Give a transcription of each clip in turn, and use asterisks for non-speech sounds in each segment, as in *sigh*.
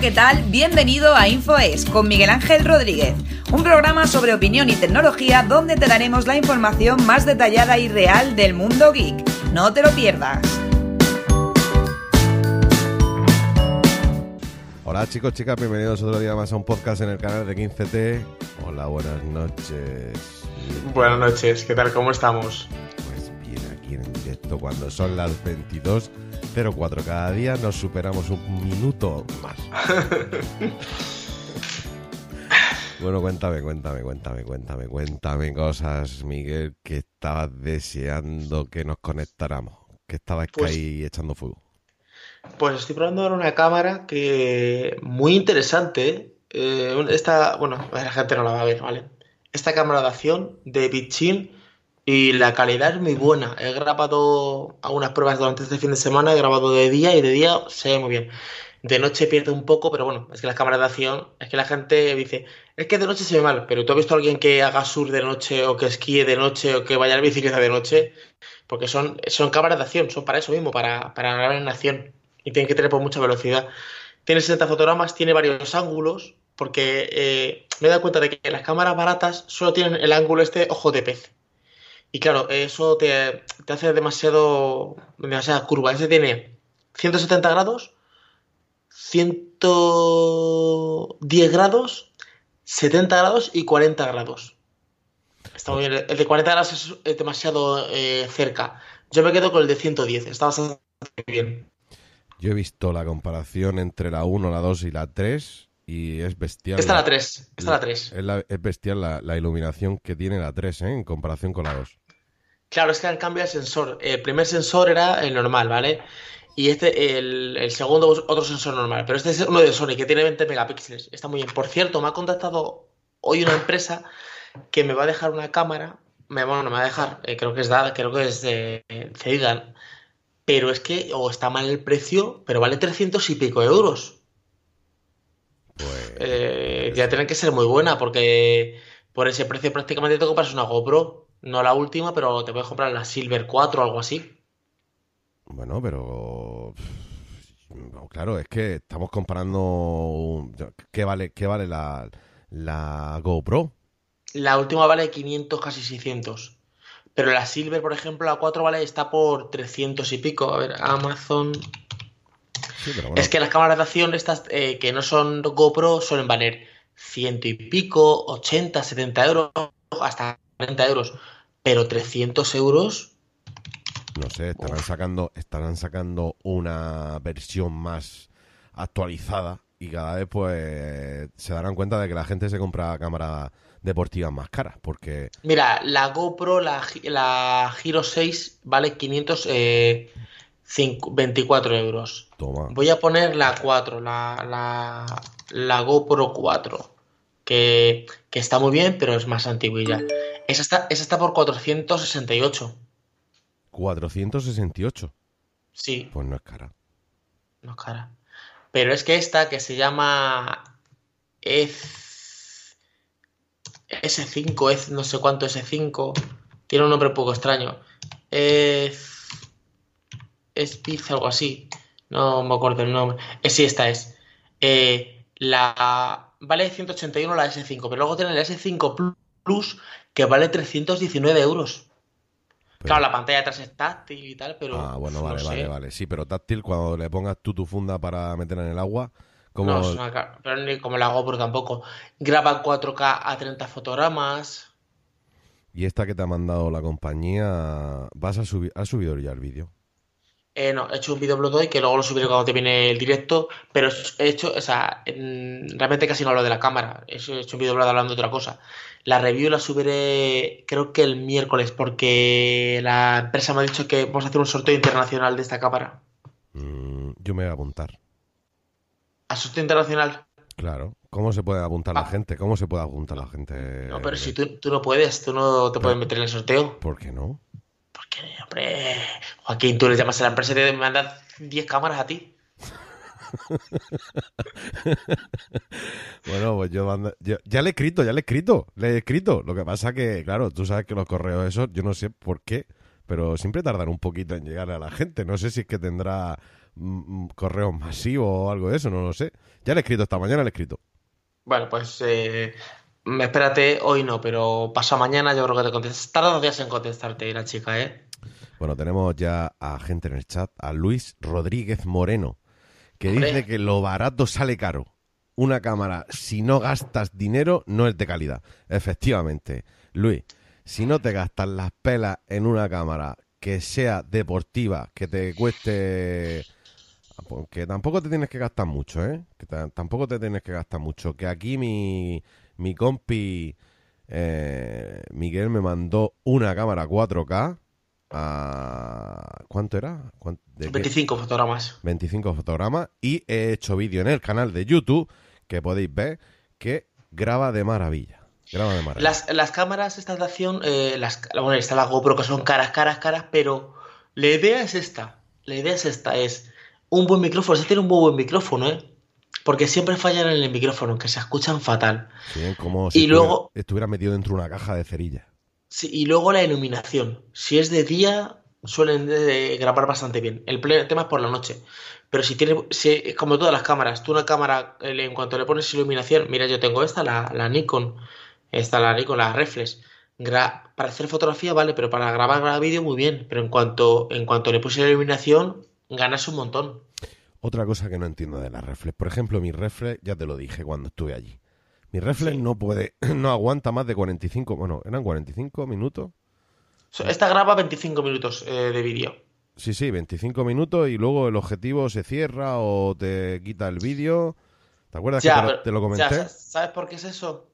Hola, ¿qué tal? Bienvenido a InfoES con Miguel Ángel Rodríguez, un programa sobre opinión y tecnología donde te daremos la información más detallada y real del mundo geek. No te lo pierdas. Hola chicos, chicas, bienvenidos otro día más a un podcast en el canal de 15T. Hola, buenas noches. Buenas noches, ¿qué tal? ¿Cómo estamos? Pues bien, aquí en directo cuando son las 22.04. Cada día nos superamos un minuto más. bueno, cuéntame, cuéntame, cuéntame, cuéntame, cuéntame cosas, Miguel, que estabas deseando que nos conectáramos. Que estabas Pues- ahí echando fuego. Pues estoy probando ahora una cámara que muy interesante. eh, esta, bueno, la gente no la va a ver, ¿vale? Esta cámara de acción de Bitchin y la calidad es muy buena. He grabado algunas pruebas durante este fin de semana, he grabado de día y de día se ve muy bien. De noche pierde un poco, pero bueno, es que las cámaras de acción, es que la gente dice, es que de noche se ve mal, pero ¿tú has visto a alguien que haga surf de noche o que esquíe de noche o que vaya en bicicleta de noche? Porque son, son cámaras de acción, son para eso mismo, para, para grabar en acción. Y tienen que tener por mucha velocidad. Tiene 60 fotogramas, tiene varios ángulos, porque eh, me he dado cuenta de que las cámaras baratas solo tienen el ángulo este ojo de pez. Y claro, eso te, te hace demasiado, demasiada curva. Ese tiene 170 grados, 110 grados, 70 grados y 40 grados. Está muy bien. El de 40 grados es, es demasiado eh, cerca. Yo me quedo con el de 110. Está bastante bien. Yo he visto la comparación entre la 1, la 2 y la 3 y es bestial. Esta es la 3. Esta es la 3. Es, bestial la, la iluminación que tiene la 3, ¿eh? En comparación con la 2. Claro, es que han cambiado el sensor. El primer sensor era el normal, ¿vale? Y este, el, el segundo, otro sensor normal. Pero este es uno de Sony que tiene 20 megapíxeles. Está muy bien. Por cierto, me ha contactado hoy una empresa que me va a dejar una cámara. Me, bueno, no me va a dejar. eh, creo que es dada, creo que es de eh. Pero es que, o está mal el precio, pero vale 300 y pico euros. Pues. Eh, ya tiene que ser muy buena porque por ese precio prácticamente te compras una GoPro. No la última, pero te puedes comprar la Silver 4 o algo así. Bueno, pero. no, claro, es que estamos comparando. ¿Qué vale, qué vale la, la GoPro? La última vale 500, casi 600. Pero la Silver, por ejemplo, la 4 vale, está por 300 y pico. A ver, Amazon. Sí, pero bueno. Es que las cámaras de acción, estas eh, que no son GoPro, suelen valer ciento y pico, 80, 70 euros, hasta 40 euros. Pero 300 euros, No sé, estarán sacando, estarán sacando una versión más actualizada y cada vez pues se darán cuenta de que la gente se compra cámaras deportivas más caras porque Mira, la GoPro, la, la Giro 6 vale 524 euros. toma Voy a poner la 4, la, la, la GoPro 4, que, que está muy bien, pero es más antiguilla. Esa está, esa está por 468. 468 Sí, pues no es cara no es cara. Pero es que esta que se llama Ez- S5, Ez- no sé cuánto S5, tiene un nombre un poco extraño. Ez- Speed, algo así. No me acuerdo el nombre. Eh, sí, esta es. Eh, la vale 181 la S5, pero luego tiene la S5 Plus que vale 319 euros. Pero- Claro, la pantalla de atrás es táctil y tal, pero ah bueno no vale sé. vale vale sí pero táctil cuando le pongas tú tu funda para meterla en el agua como No, es una pero ni como la GoPro tampoco. Graba en 4K a 30 fotogramas. y esta que te ha mandado la compañía vas a subir has subido ya el vídeo Eh, no, he hecho un vídeo Blood que luego lo subiré cuando termine el directo, pero he hecho, o sea, en- realmente casi no hablo de la cámara, he hecho he hecho un vídeo Blood hablando de otra cosa. La review la subiré creo que el miércoles, porque la empresa me ha dicho que vamos a hacer un sorteo internacional de esta cámara. Mm, yo me voy a apuntar ¿A sorteo internacional? claro cómo se puede apuntar la Ah. gente cómo se puede apuntar la gente No, pero si tú, tú no puedes, tú no te puedes meter en el sorteo. ¿por qué no? Porque, hombre, Joaquín, tú le llamas a la empresa y te mandan 10 cámaras a ti. *laughs* Bueno, pues yo, manda- yo- ya le he escrito, ya le he escrito, le he escrito. Lo que pasa que, claro, tú sabes que los correos esos, yo no sé por qué, pero siempre tardan un poquito en llegar a la gente. No sé si es que tendrá mm, correos masivos o algo de eso, no lo sé. Ya le he escrito esta mañana, le he escrito. Bueno, pues eh, espérate, hoy no, pero pasa mañana yo creo que te contestas. Tarda dos días en contestarte la chica, ¿eh? Bueno, tenemos ya a gente en el chat, a Luis Rodríguez Moreno, que Hombre. dice que lo barato sale caro. Una cámara, si no gastas dinero, no es de calidad. Efectivamente, Luis, si no te gastas las pelas en una cámara que sea deportiva, que te cueste... Que tampoco te tienes que gastar mucho, ¿eh? Que ta- tampoco te tienes que gastar mucho. Que aquí mi, mi compi eh, Miguel me mandó una cámara 4K a... ¿Cuánto era? ¿Cuán- de qué? 25 fotogramas. 25 fotogramas y he hecho vídeo en el canal de YouTube que podéis ver que graba de maravilla. Graba de maravilla. Las, las cámaras estas de acción, eh, las, bueno, está la GoPro que son caras, caras, caras, pero la idea es esta. La idea es esta, es un buen micrófono. Se tiene un muy buen micrófono, ¿eh? Porque siempre fallan en el micrófono, que se escuchan fatal. Sí, como y si estuviera- luego- estuviera metido dentro de una caja de cerillas. Sí, y luego la iluminación. Si es de día, suelen eh, grabar bastante bien. El, el tema es por la noche. Pero si tiene, si, como todas las cámaras, tú una cámara, eh, en cuanto le pones iluminación, mira, yo tengo esta, la, la Nikon, esta, la Nikon, la Reflex. Gra- para hacer fotografía, vale, pero para grabar, grabar vídeo, muy bien. Pero en cuanto, en cuanto le puse la iluminación, ganas un montón. Otra cosa que no entiendo de las reflex. Por ejemplo, mi reflex, ya te lo dije cuando estuve allí. Mi reflex Sí. no puede, *clears throat* no aguanta más de 45, bueno, eran 45 minutos. Esta graba 25 minutos eh, de vídeo. Sí, sí, 25 minutos y luego el objetivo se cierra o te quita el vídeo. ¿Te acuerdas Ya, que te lo, te lo comenté? ya, ¿sabes por qué es eso?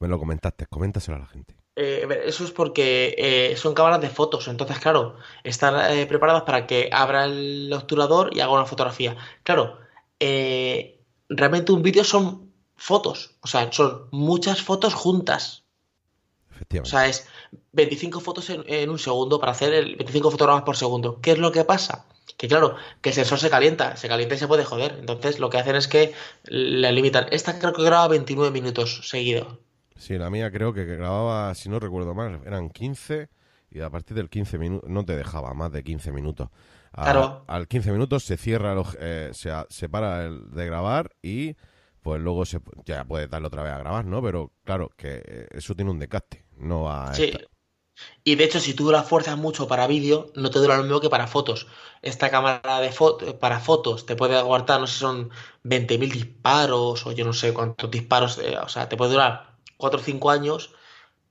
Me lo comentaste, coméntaselo a la gente. Eh, eso es porque eh, son cámaras de fotos, entonces, claro, están eh, preparadas para que abra el obturador y haga una fotografía. Claro, eh, realmente un vídeo son fotos, o sea, son muchas fotos juntas. O Efectivamente. sea, es 25 fotos en, en un segundo para hacer el 25 fotogramas por segundo. ¿Qué es lo que pasa? Que claro, que el sensor se calienta, se calienta y se puede joder. Entonces, lo que hacen es que la limitan. Esta creo que graba 29 minutos seguidos. Sí, la mía creo que grababa, si no recuerdo mal, eran 15 y a partir del 15 minutos no te dejaba más de 15 minutos. A- Claro. Al 15 minutos se cierra, el oj- eh, se, se para el de grabar y pues luego se, ya puedes darle otra vez a grabar, ¿no? Pero claro, que eh, eso tiene un desgaste, no va a Sí. estar- Y de hecho, si tú la fuerzas mucho para vídeo, no te dura lo mismo que para fotos. Esta cámara de foto, para fotos te puede aguantar, no sé si son 20.000 disparos o yo no sé cuántos disparos, eh, o sea, te puede durar 4 o 5 años,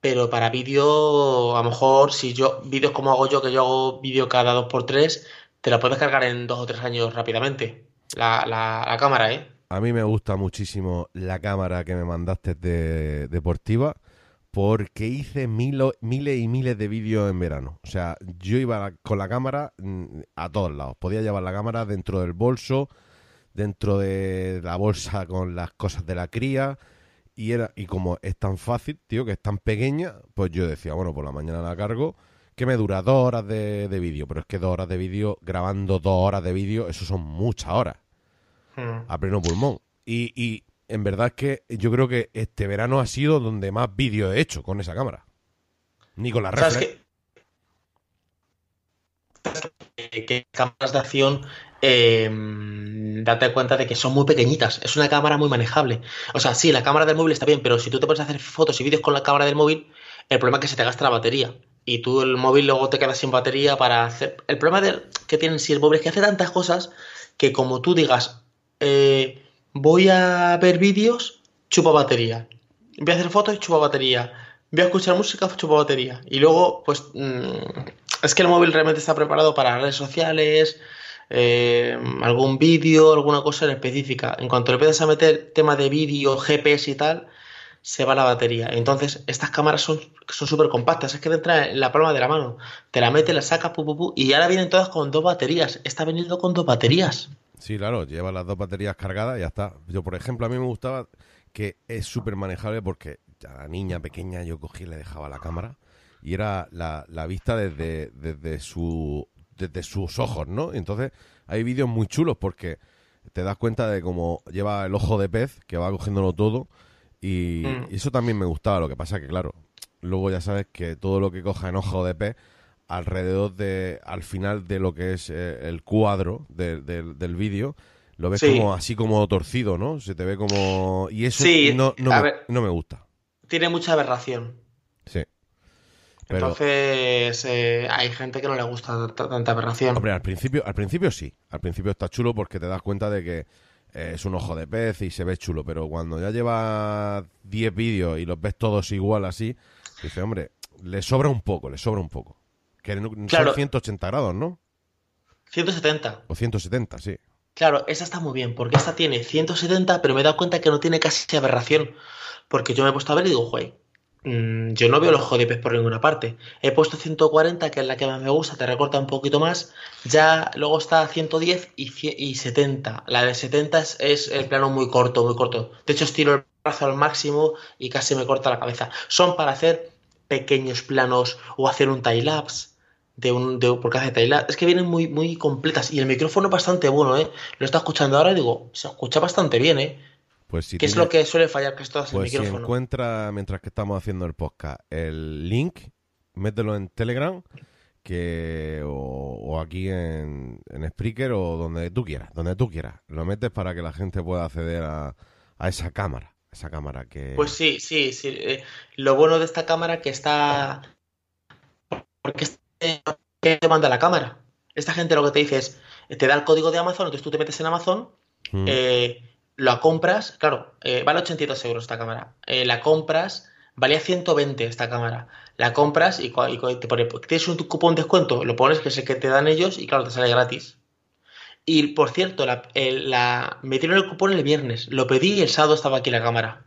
pero para vídeo, a lo mejor, si yo, vídeos como hago yo, que yo hago vídeo cada 2x3, te la puedes cargar en 2 o 3 años rápidamente. La, la, la cámara, ¿eh? A mí me gusta muchísimo la cámara que me mandaste de deportiva porque hice milo- miles y miles de vídeos en verano. O sea, yo iba con la cámara mm, a todos lados. Podía llevar la cámara dentro del bolso, dentro de la bolsa con las cosas de la cría. Y era y como es tan fácil, tío, que es tan pequeña, pues yo decía, bueno, por la mañana la cargo, que me dura dos horas de, de vídeo. Pero es que dos horas de vídeo, grabando dos horas de vídeo, eso son muchas horas Hmm. a pleno pulmón. Y, y en verdad es que yo creo que este verano ha sido donde más vídeos he hecho con esa cámara. Ni con la ¿Sabes reflex. que, que cámaras de acción, eh, date cuenta de que son muy pequeñitas. Es una cámara muy manejable. O sea, sí, la cámara del móvil está bien, pero si tú te pones a hacer fotos y vídeos con la cámara del móvil, el problema es que se te gasta la batería. Y tú el móvil luego te quedas sin batería para hacer... El problema de, que tienen sí el móvil es que hace tantas cosas que como tú digas, eh, voy a ver vídeos, chupa batería. Voy a hacer fotos, chupa batería. Voy a escuchar música, chupa batería. Y luego, pues, mm, es que el móvil realmente está preparado para redes sociales, eh, algún vídeo, alguna cosa en específica. En cuanto le empiezas a meter tema de vídeo, GPS y tal, se va la batería. Entonces, estas cámaras son súper compactas. Es que te entra en la palma de la mano. Te la metes, la sacas, pu, pu, pu, y ahora vienen todas con dos baterías. Está venido con dos baterías. Sí, claro, lleva las dos baterías cargadas y ya está. Yo, por ejemplo, a mí me gustaba que es súper manejable porque a la niña pequeña yo cogí y le dejaba la cámara y era la, la vista desde, desde, su, desde sus ojos, ¿no? Entonces hay vídeos muy chulos porque te das cuenta de cómo lleva el ojo de pez, que va cogiéndolo todo, y, Mm. y eso también me gustaba. Lo que pasa que, claro, luego ya sabes que todo lo que coja en ojo de pez alrededor de, al final de lo que es eh, el cuadro de- de- del vídeo, lo ves Sí. como así como torcido, ¿no? Se te ve como... Y eso Sí, no, me, no me gusta. Tiene mucha aberración. Pero, Entonces, eh, hay gente que no le gusta tanta aberración. hombre, al principio, al principio sí. Al principio está chulo porque te das cuenta de que eh, es un ojo de pez y se ve chulo. Pero cuando ya llevas 10 vídeos y los ves todos igual así, dices, hombre, le sobra un poco, le sobra un poco. Que no- Claro. son 180 grados, ¿no? 170. O 170, sí. Claro, esa está muy bien, porque esta tiene 170, pero me he dado cuenta que no tiene casi aberración. Porque yo me he puesto a ver y digo, güey, mm, yo no veo los pez por ninguna parte. He puesto 140, que es la que más me gusta, te recorta un poquito más. Ya luego está 110 y, y 70. La de 70 es, es el plano muy corto, muy corto. De hecho, estiro el brazo al máximo y casi me corta la cabeza. Son para hacer pequeños planos o hacer un time lapse. De un, de, porque hace lapse. Es que vienen muy, muy completas. Y el micrófono es bastante bueno, ¿eh? Lo está escuchando ahora y digo, se escucha bastante bien, ¿eh? Pues si ¿Qué es lo que suele fallar que esto es el Pues si micrófono? encuentra, mientras que estamos haciendo el podcast, el link, mételo en Telegram que o, o aquí en, en Spreaker o donde tú quieras, donde tú quieras. Lo metes para que la gente pueda acceder a, a esa cámara, esa cámara que... Pues sí, sí, sí. eh, lo bueno de esta cámara que está... Porque este- ¿qué te manda la cámara? Esta gente lo que te dice es, te da el código de Amazon, entonces tú te metes en Amazon, Mm. eh, la compras, claro, eh, vale 82 euros esta cámara, eh, la compras, valía 120 esta cámara, la compras y, te pone, tienes un cupón de descuento, lo pones que es el que te dan ellos y claro, te sale gratis. Y por cierto, la, el- la, me dieron el cupón el viernes, lo pedí y el sábado estaba aquí la cámara.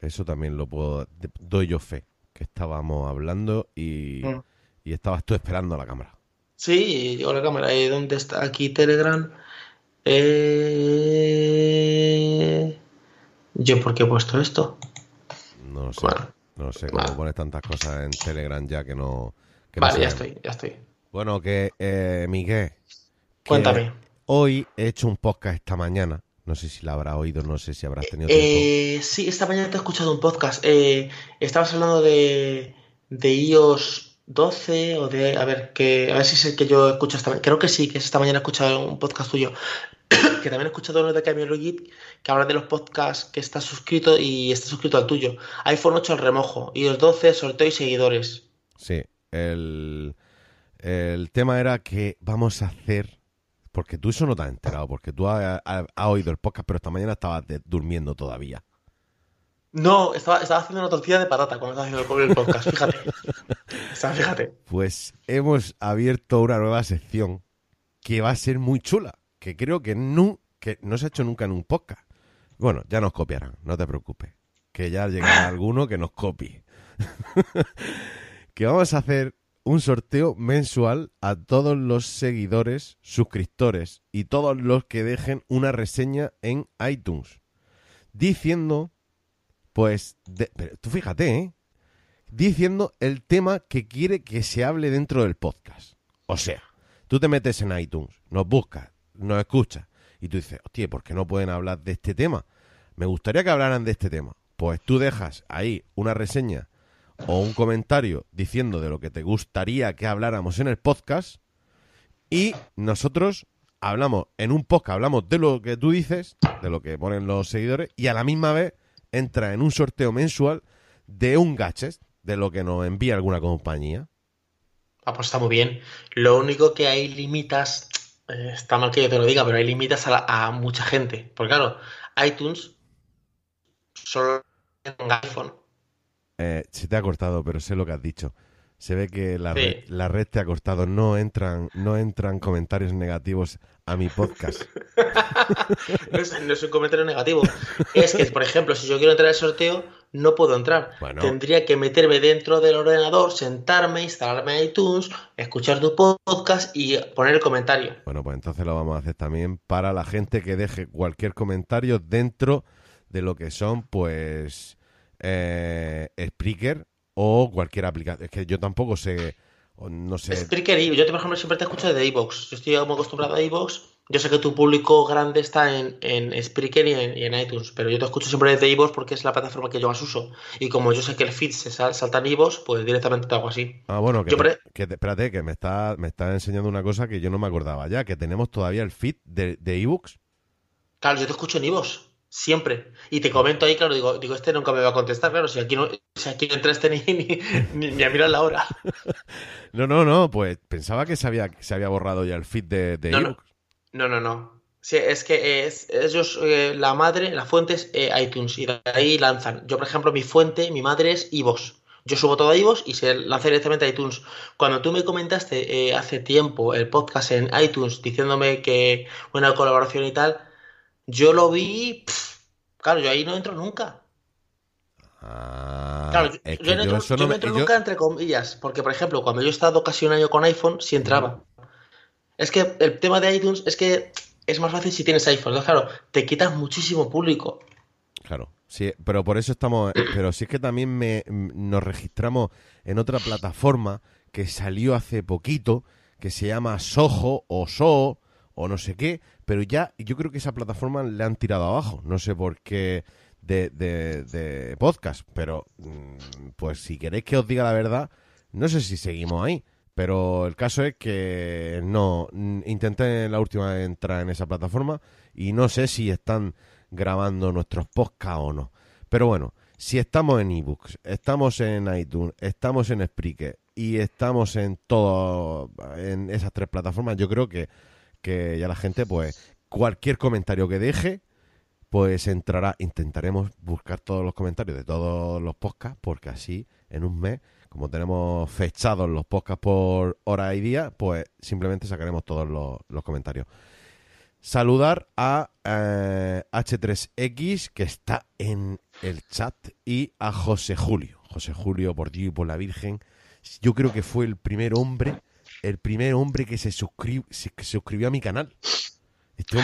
Eso también lo puedo... Doy yo fe, que estábamos hablando y, Mm. y estabas tú esperando a la cámara. Sí, llegó la cámara. Eh, ¿Dónde está? Aquí Telegram. Eh... ¿Yo por qué he puesto esto? No sé, Bueno, no sé cómo pones tantas cosas en Telegram ya que no... que no Vale, ya estoy, ya estoy. Bueno, que eh, Miguel, Cuéntame. Hoy he hecho un podcast esta mañana. No sé si la habrás oído, no sé si habrás tenido tiempo. Eh, sí, esta mañana te he escuchado un podcast. Eh, estabas hablando de, de iOS 12 o de... A ver, que, a ver si es el que yo escucho esta mañana. Creo que sí, que esta mañana he escuchado un podcast tuyo. Que también he escuchado uno de Camilo Git que habla de los podcasts que está suscrito y está suscrito al tuyo. iPhone 8 al remojo, iOS 12, sorteo y seguidores. Sí, el, el tema era que vamos a hacer. Porque tú eso no te has enterado, porque tú has, has- has oído el podcast, pero esta mañana estabas de- durmiendo todavía. No, estaba, estaba haciendo una tortilla de patata cuando estaba haciendo el, podcast, fíjate. *laughs* Fíjate. Pues hemos abierto una nueva sección que va a ser muy chula, que creo que no, que no se ha hecho nunca en un podcast. Bueno, ya nos copiarán, no te preocupes. Que ya llegará *laughs* alguno que nos copie. *laughs* que vamos a hacer un sorteo mensual a todos los seguidores, suscriptores y todos los que dejen una reseña en iTunes. Diciendo, pues, de- pero tú fíjate, ¿eh? Diciendo el tema que quiere que se hable dentro del podcast. O sea, tú te metes en iTunes, nos buscas, nos escuchas y tú dices, hostia, ¿por qué no pueden hablar de este tema? Me gustaría que hablaran de este tema. Pues tú dejas ahí una reseña o un comentario diciendo de lo que te gustaría que habláramos en el podcast y nosotros hablamos en un podcast, hablamos de lo que tú dices, de lo que ponen los seguidores y a la misma vez entra en un sorteo mensual de un gadget, de lo que nos envía alguna compañía. Ah, pues está muy bien. Lo único que hay limitas, está mal que yo te lo diga, pero hay limitas a, a mucha gente. Porque claro, iTunes solo en iPhone. Eh, se te ha cortado, pero sé lo que has dicho. Se ve que la, Sí. red, la red te ha cortado. No entran, no entran comentarios negativos a mi podcast. *laughs* No es, no es un comentario negativo. Es que, por ejemplo, si yo quiero entrar al sorteo, no puedo entrar. Bueno. Tendría que meterme dentro del ordenador, sentarme, instalarme iTunes, escuchar tu podcast y poner el comentario. Bueno, pues entonces lo vamos a hacer también para la gente que deje cualquier comentario dentro de lo que son, pues, eh, Spreaker o cualquier aplicación. Es que yo tampoco sé, no sé. Spreaker yo, por ejemplo, siempre te escucho de iVoox. Yo estoy muy acostumbrado a iVoox yo sé que tu público grande está en, en Spreaker y en, iTunes, pero yo te escucho siempre desde iVoox porque es la plataforma que yo más uso. Y como yo sé que el feed se salta en iVoox, pues directamente te hago así. Ah, bueno, que, espérate, que me está, me está enseñando una cosa que yo no me acordaba ya, que tenemos todavía el feed de, de iVoox. Claro, yo te escucho en iVoox, siempre. Y te comento ahí, claro, digo, digo, este nunca me va a contestar, claro, si aquí no, si aquí no entraste ni, ni, a mirar la hora. *laughs* no, no, no, pues pensaba que se había, se había borrado ya el feed de, de iVoox. No, no, no. Sí, es que es, ellos, eh, la madre, la fuente es eh, iTunes y de ahí lanzan. Yo, por ejemplo, mi fuente, mi madre es iVoox. Yo subo todo a iVoox y se lanza directamente a iTunes. Cuando tú me comentaste eh, hace tiempo el podcast en iTunes diciéndome que una colaboración y tal, yo lo vi. claro, yo ahí no entro nunca. Ah, claro, yo, no entro, nunca entre comillas. Porque, por ejemplo, cuando yo he estado casi un año con iPhone, sí entraba. Es que el tema de iTunes es que es más fácil si tienes iPhone. Claro, te quitas muchísimo público. Claro, sí, pero por eso estamos. Pero sí es que también me, nos registramos en otra plataforma que salió hace poquito, que se llama Soho o So o no sé qué, pero ya yo creo que esa plataforma le han tirado abajo. No sé por qué de, de, podcast, pero mm, pues si queréis que os diga la verdad, no sé si seguimos ahí. Pero el caso es que no, intenté la última vez entrar en esa plataforma y no sé si están grabando nuestros podcasts o no. Pero bueno, si estamos en ebooks, estamos en iTunes, estamos en Spreaker y estamos en todo, en esas tres plataformas, yo creo que, que ya la gente, pues, cualquier comentario que deje, pues entrará, intentaremos buscar todos los comentarios de todos los podcasts, porque así en un mes como tenemos fechados los podcasts por hora y día, pues simplemente sacaremos todos los, comentarios. Saludar a H3X, eh, que está en el chat, y a José Julio. José Julio, por Dios y por la Virgen. Yo creo que fue el primer hombre, el primer hombre que se, que se suscribió a mi canal. Este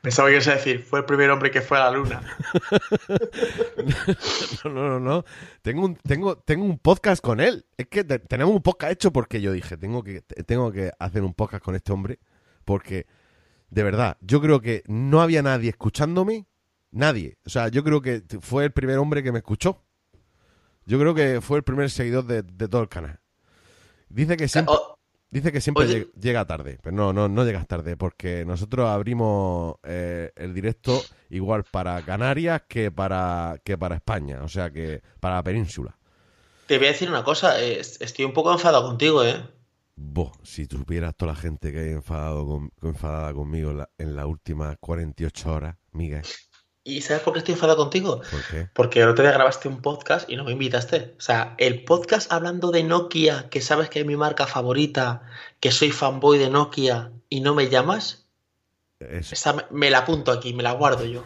pensaba que ibas a decir, fue el primer hombre que fue a la luna. *laughs* no, no, no, no. Tengo un, tengo, tengo un podcast con él. Es que tenemos un podcast hecho porque yo dije, tengo que, tengo que hacer un podcast con este hombre. Porque, de verdad, yo creo que no había nadie escuchándome. Nadie. O sea, yo creo que fue el primer hombre que me escuchó. Yo creo que fue el primer seguidor de, todo el canal. Dice que siempre... Dice que siempre llega tarde, pero no, no, no llegas tarde, porque nosotros abrimos eh, el directo igual para Canarias que para, que para España, o sea que para la península. Te voy a decir una cosa, eh, estoy un poco enfadado contigo, ¿eh? Vos, si supieras toda la gente que hay enfadado con, enfadada conmigo en, la, en las últimas 48 horas, Miguel. ¿Y sabes por qué estoy enfadado contigo? ¿Por qué? Porque el otro día grabaste un podcast y no me invitaste. O sea, el podcast hablando de Nokia, que sabes que es mi marca favorita, que soy fanboy de Nokia y no me llamas, Esa me, la apunto aquí, me la guardo yo.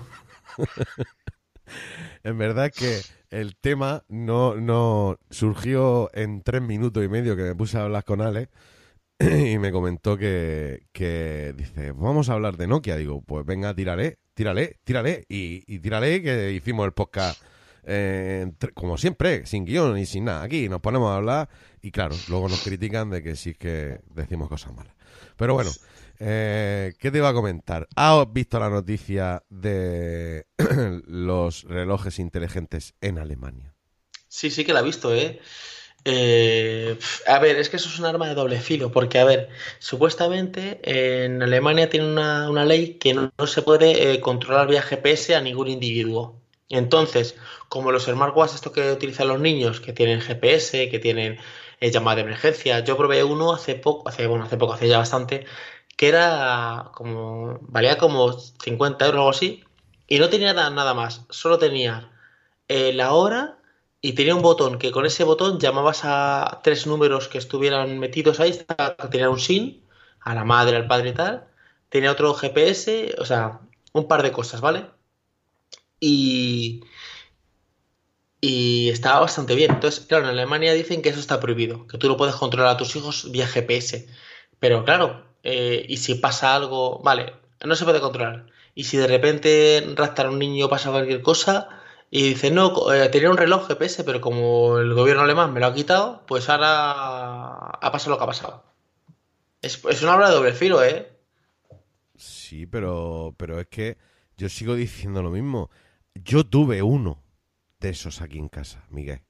*laughs* en verdad que el tema no, no surgió en tres minutos y medio que me puse a hablar con Alex *clears throat* y me comentó que, que dice, vamos a hablar de Nokia. Digo, pues venga, tiraré tírale, tírale. Y, y tírale que hicimos el podcast eh, como siempre, sin guion y sin nada. Aquí nos ponemos a hablar y claro, luego nos critican de que sí que decimos cosas malas. Pero bueno, eh, ¿qué te iba a comentar? ¿Has visto la noticia de *clears throat* los relojes inteligentes en Alemania? Sí, sí que la he visto, ¿eh? Eh, a ver, es que eso es un arma de doble filo, porque, a ver, supuestamente en Alemania tiene una, ley que no, se puede eh, controlar vía GPS a ningún individuo. Entonces, como los smartwatches, esto que utilizan los niños, que tienen GPS, que tienen eh, llamada de emergencia, yo probé uno hace poco, hace, bueno, hace poco, hace ya bastante, que era como, valía como 50 euros o algo así, y no tenía nada, nada más, solo tenía la hora y tenía un botón que con ese botón llamabas a tres números que estuvieran metidos ahí, tenía un SIN, a la madre, al padre y tal, tenía otro GPS, o sea, un par de cosas, ¿vale? Y, y estaba bastante bien. Entonces, claro, en Alemania dicen que eso está prohibido, que tú no puedes controlar a tus hijos vía GPS. Pero claro, eh, y si pasa algo, vale, no se puede controlar. Y si de repente raptan a un niño pasa cualquier cosa, y dice, no, eh, tenía un reloj GPS, pero como el gobierno alemán me lo ha quitado, pues ahora ha pasado lo que ha pasado. Es, es una obra de doble filo, ¿eh? Sí, pero, pero es que yo sigo diciendo lo mismo. Yo tuve uno de esos aquí en casa, Miguel.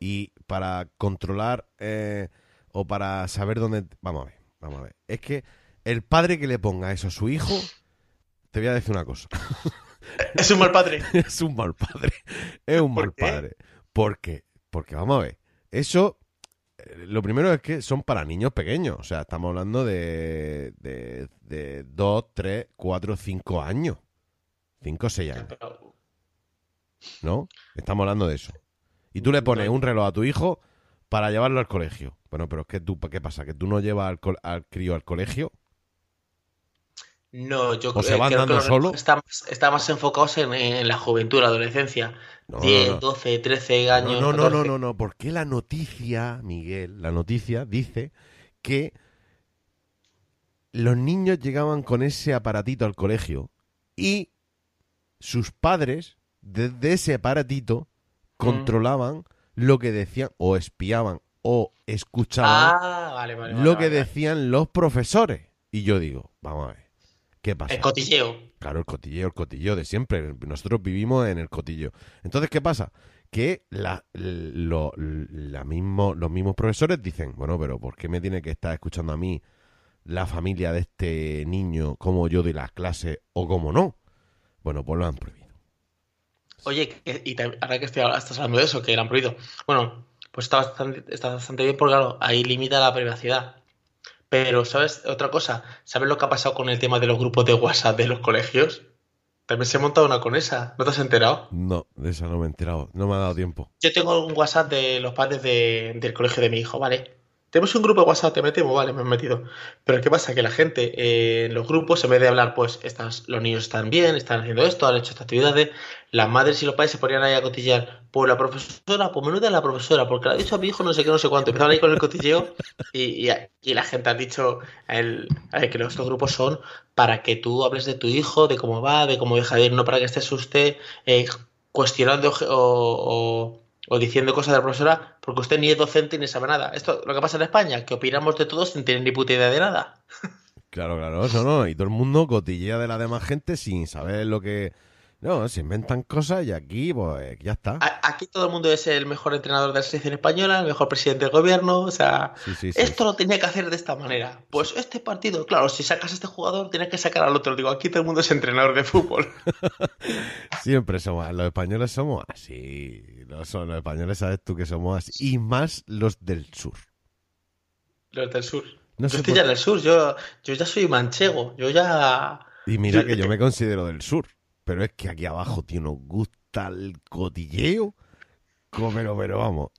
Y para controlar eh, o para saber dónde... Vamos a ver, vamos a ver. Es que el padre que le ponga eso a su hijo, te voy a decir una cosa. *laughs* *laughs* Es un mal padre. *laughs* es un mal padre. Es un ¿Por mal qué? padre. Porque, porque vamos a ver, eso, eh, lo primero es que son para niños pequeños. O sea, estamos hablando de, de, de 2, 3, 4, 5 años. 5 o 6 años, ¿no? Estamos hablando de eso. Y tú le pones un reloj a tu hijo para llevarlo al colegio. Bueno, pero es que tú, ¿qué pasa? ¿Que tú no llevas al, al crío al colegio? No, yo ¿O se creo que solo? Están más enfocados en, en la juventud, la adolescencia. No, 10, no, no. 12, 13 años. No, no, no, no, 14. no, porque la noticia, Miguel, la noticia dice que los niños llegaban con ese aparatito al colegio y sus padres, desde ese aparatito, Mm. controlaban lo que decían, o espiaban, o escuchaban Ah, vale, vale. vale, lo que decían los profesores. Y yo digo, vamos a ver, ¿qué pasa? El cotilleo. Claro, el cotilleo, el cotilleo de siempre. Nosotros vivimos en el cotilleo. Entonces, ¿qué pasa? Que la, lo- la mismo, los mismos profesores dicen, bueno, pero ¿por qué me tiene que estar escuchando a mí la familia de este niño como yo doy las clases o como no? Bueno, pues lo han prohibido. Oye, y ahora que estoy, estás hablando de eso, que eran prohibido. Bueno, pues está bastante, está bastante bien porque, claro, ahí limita la privacidad. Pero, ¿sabes? Otra cosa, ¿sabes lo que ha pasado con el tema de los grupos de WhatsApp de los colegios? También se ha montado una con esa. ¿No te has enterado? No, de esa no me he enterado. No me ha dado tiempo. Yo tengo un WhatsApp de los padres de- del colegio de mi hijo, ¿vale? Tenemos un grupo de WhatsApp, te metemos, vale, me he metido. Pero ¿qué pasa? Que la gente en los grupos, en vez de hablar, pues, estas, los niños están bien, están haciendo esto, han hecho estas actividades, las madres y los padres se ponían ahí a cotillear. Pues la profesora, pues menuda la profesora, porque le ha dicho a mi hijo no sé qué, no sé cuánto. Empezaban ahí con el cotilleo y, y, la gente ha dicho eh, que estos grupos son para que tú hables de tu hijo, de cómo va, de cómo deja de ir, no para que estés usted eh, cuestionando o- o diciendo cosas de la profesora porque usted ni es docente ni sabe nada. Esto lo que pasa en España, que opinamos de todo sin tener ni puta idea de nada. Claro, claro, eso no. Y todo el mundo cotillea de la demás gente sin saber lo que... No, se inventan cosas y aquí, pues, ya está. Aquí todo el mundo es el mejor entrenador de la selección española, el mejor presidente del gobierno, o sea, Sí, sí, sí. esto lo tenía que hacer de esta manera. Pues este partido, claro, si sacas a este jugador, tienes que sacar al otro. Digo, aquí todo el mundo es entrenador de fútbol. *laughs* Siempre somos, los españoles somos así. No son los españoles, sabes tú que somos así. Y más los del sur. Los del sur. No yo estoy por- ya en el sur, yo, yo ya soy manchego, yo ya... Y mira Yo- que yo me considero del sur. Pero es que aquí abajo, tío, nos gusta el cotilleo. Pero, pero vamos.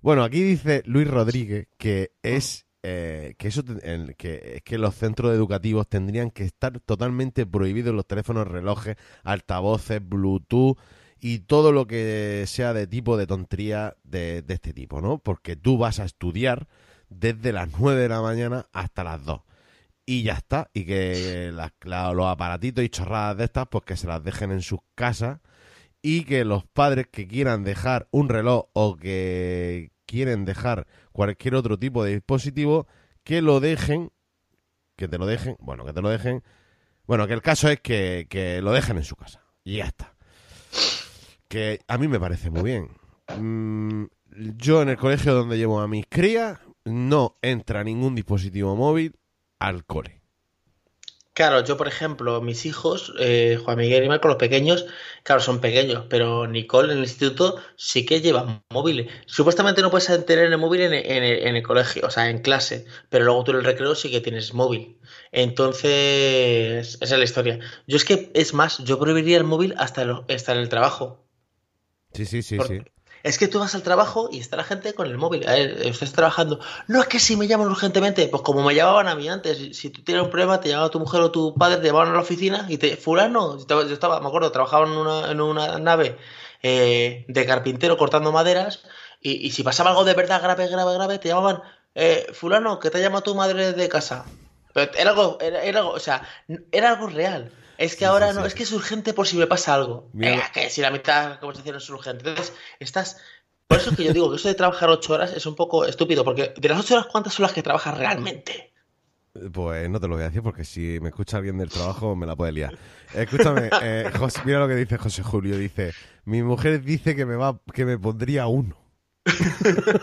Bueno, aquí dice Luis Rodríguez que es eh, que eso que, es que los centros educativos tendrían que estar totalmente prohibidos los teléfonos, relojes, altavoces, Bluetooth y todo lo que sea de tipo de tontería de, de este tipo, ¿no? Porque tú vas a estudiar desde las 9 de la mañana hasta las 2 y ya está. Y que las- la- los aparatitos y chorradas de estas, pues que se las dejen en sus casas. Y que los padres que quieran dejar un reloj o que quieren dejar cualquier otro tipo de dispositivo, que lo dejen, que te lo dejen, bueno, que te lo dejen. Bueno, que el caso es que, que lo dejen en su casa. Y ya está. Que a mí me parece muy bien. Mm, yo en el colegio donde llevo a mis crías no entra ningún dispositivo móvil al cole. Claro, yo por ejemplo, mis hijos, eh, Juan Miguel y Marco, los pequeños, claro, son pequeños, pero Nicole en el instituto sí que lleva móviles. Supuestamente no puedes tener el móvil en, en el, en el colegio, o sea, en clase, pero luego tú en el recreo sí que tienes móvil. Entonces, esa es la historia. Yo es que, es más, yo prohibiría el móvil hasta, hasta en el trabajo. Sí, sí, sí, Porque sí. Es que tú vas al trabajo y está la gente con el móvil. A estás trabajando. No es que si me llaman urgentemente, pues como me llamaban a mí antes. Si- tú tienes un problema, te llamaba tu mujer o tu padre, te llamaban a la oficina y te. Fulano, yo estaba, me acuerdo, trabajaba en una, en una nave eh, de carpintero cortando maderas. Y, y si pasaba algo de verdad grave, grave, grave, te llamaban. eh, fulano, que te llama tu madre de casa. Pero era algo, era, era algo, o sea, era algo real. Es que Sí, ahora sí, no, sí. es que es urgente por si me pasa algo. Venga, que si la mitad de la conversación es urgente. Entonces, estás. Por eso es que yo digo que eso de trabajar ocho horas es un poco estúpido, porque de las ocho horas, ¿cuántas son las que trabajas realmente? Pues no te lo voy a decir porque si me escucha alguien del trabajo me la puede liar. Escúchame, *laughs* eh, José- mira lo que dice José Julio. Dice, mi mujer dice que me va, que me pondría uno. *laughs*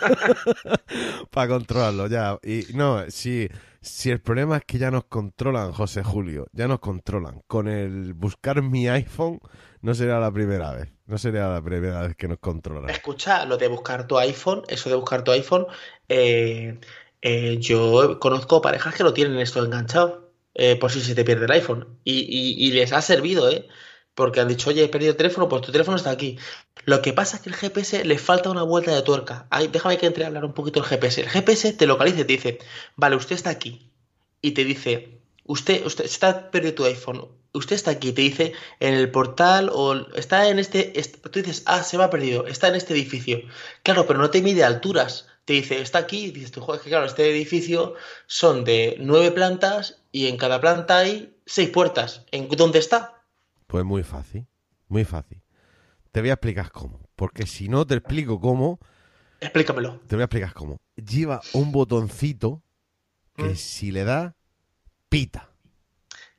*laughs* Para controlarlo, ya. Y no, si, si el problema es que ya nos controlan, José Julio, ya nos controlan. Con el buscar mi iPhone no sería la primera vez. No sería la primera vez que nos controlan. Escucha, lo de buscar tu iPhone, eso de buscar tu iPhone, eh, eh, yo conozco parejas que lo tienen esto enganchado, eh, por si se te pierde el iPhone. Y, y- y les ha servido, ¿eh? Porque han dicho, oye, he perdido el teléfono, pues tu teléfono está aquí. Lo que pasa es que el GPS le falta una vuelta de tuerca. Ay, déjame que entre a hablar un poquito del GPS. El GPS te localiza y te dice, vale, usted está aquí. Y te dice, usted, usted está perdido tu iPhone. Usted está aquí, te dice en el portal o está en este, est- tú dices, ah, se me ha perdido, está en este edificio. Claro, pero no te mide alturas. Te dice, está aquí, y dices tú, joder, que claro, este edificio son de nueve plantas y en cada planta hay seis puertas. ¿En dónde está? Pues muy fácil, muy fácil. Te voy a explicar cómo. Porque si no te explico cómo, Explícamelo. te voy a explicar cómo. Lleva un botoncito que Mm. si le da, pita.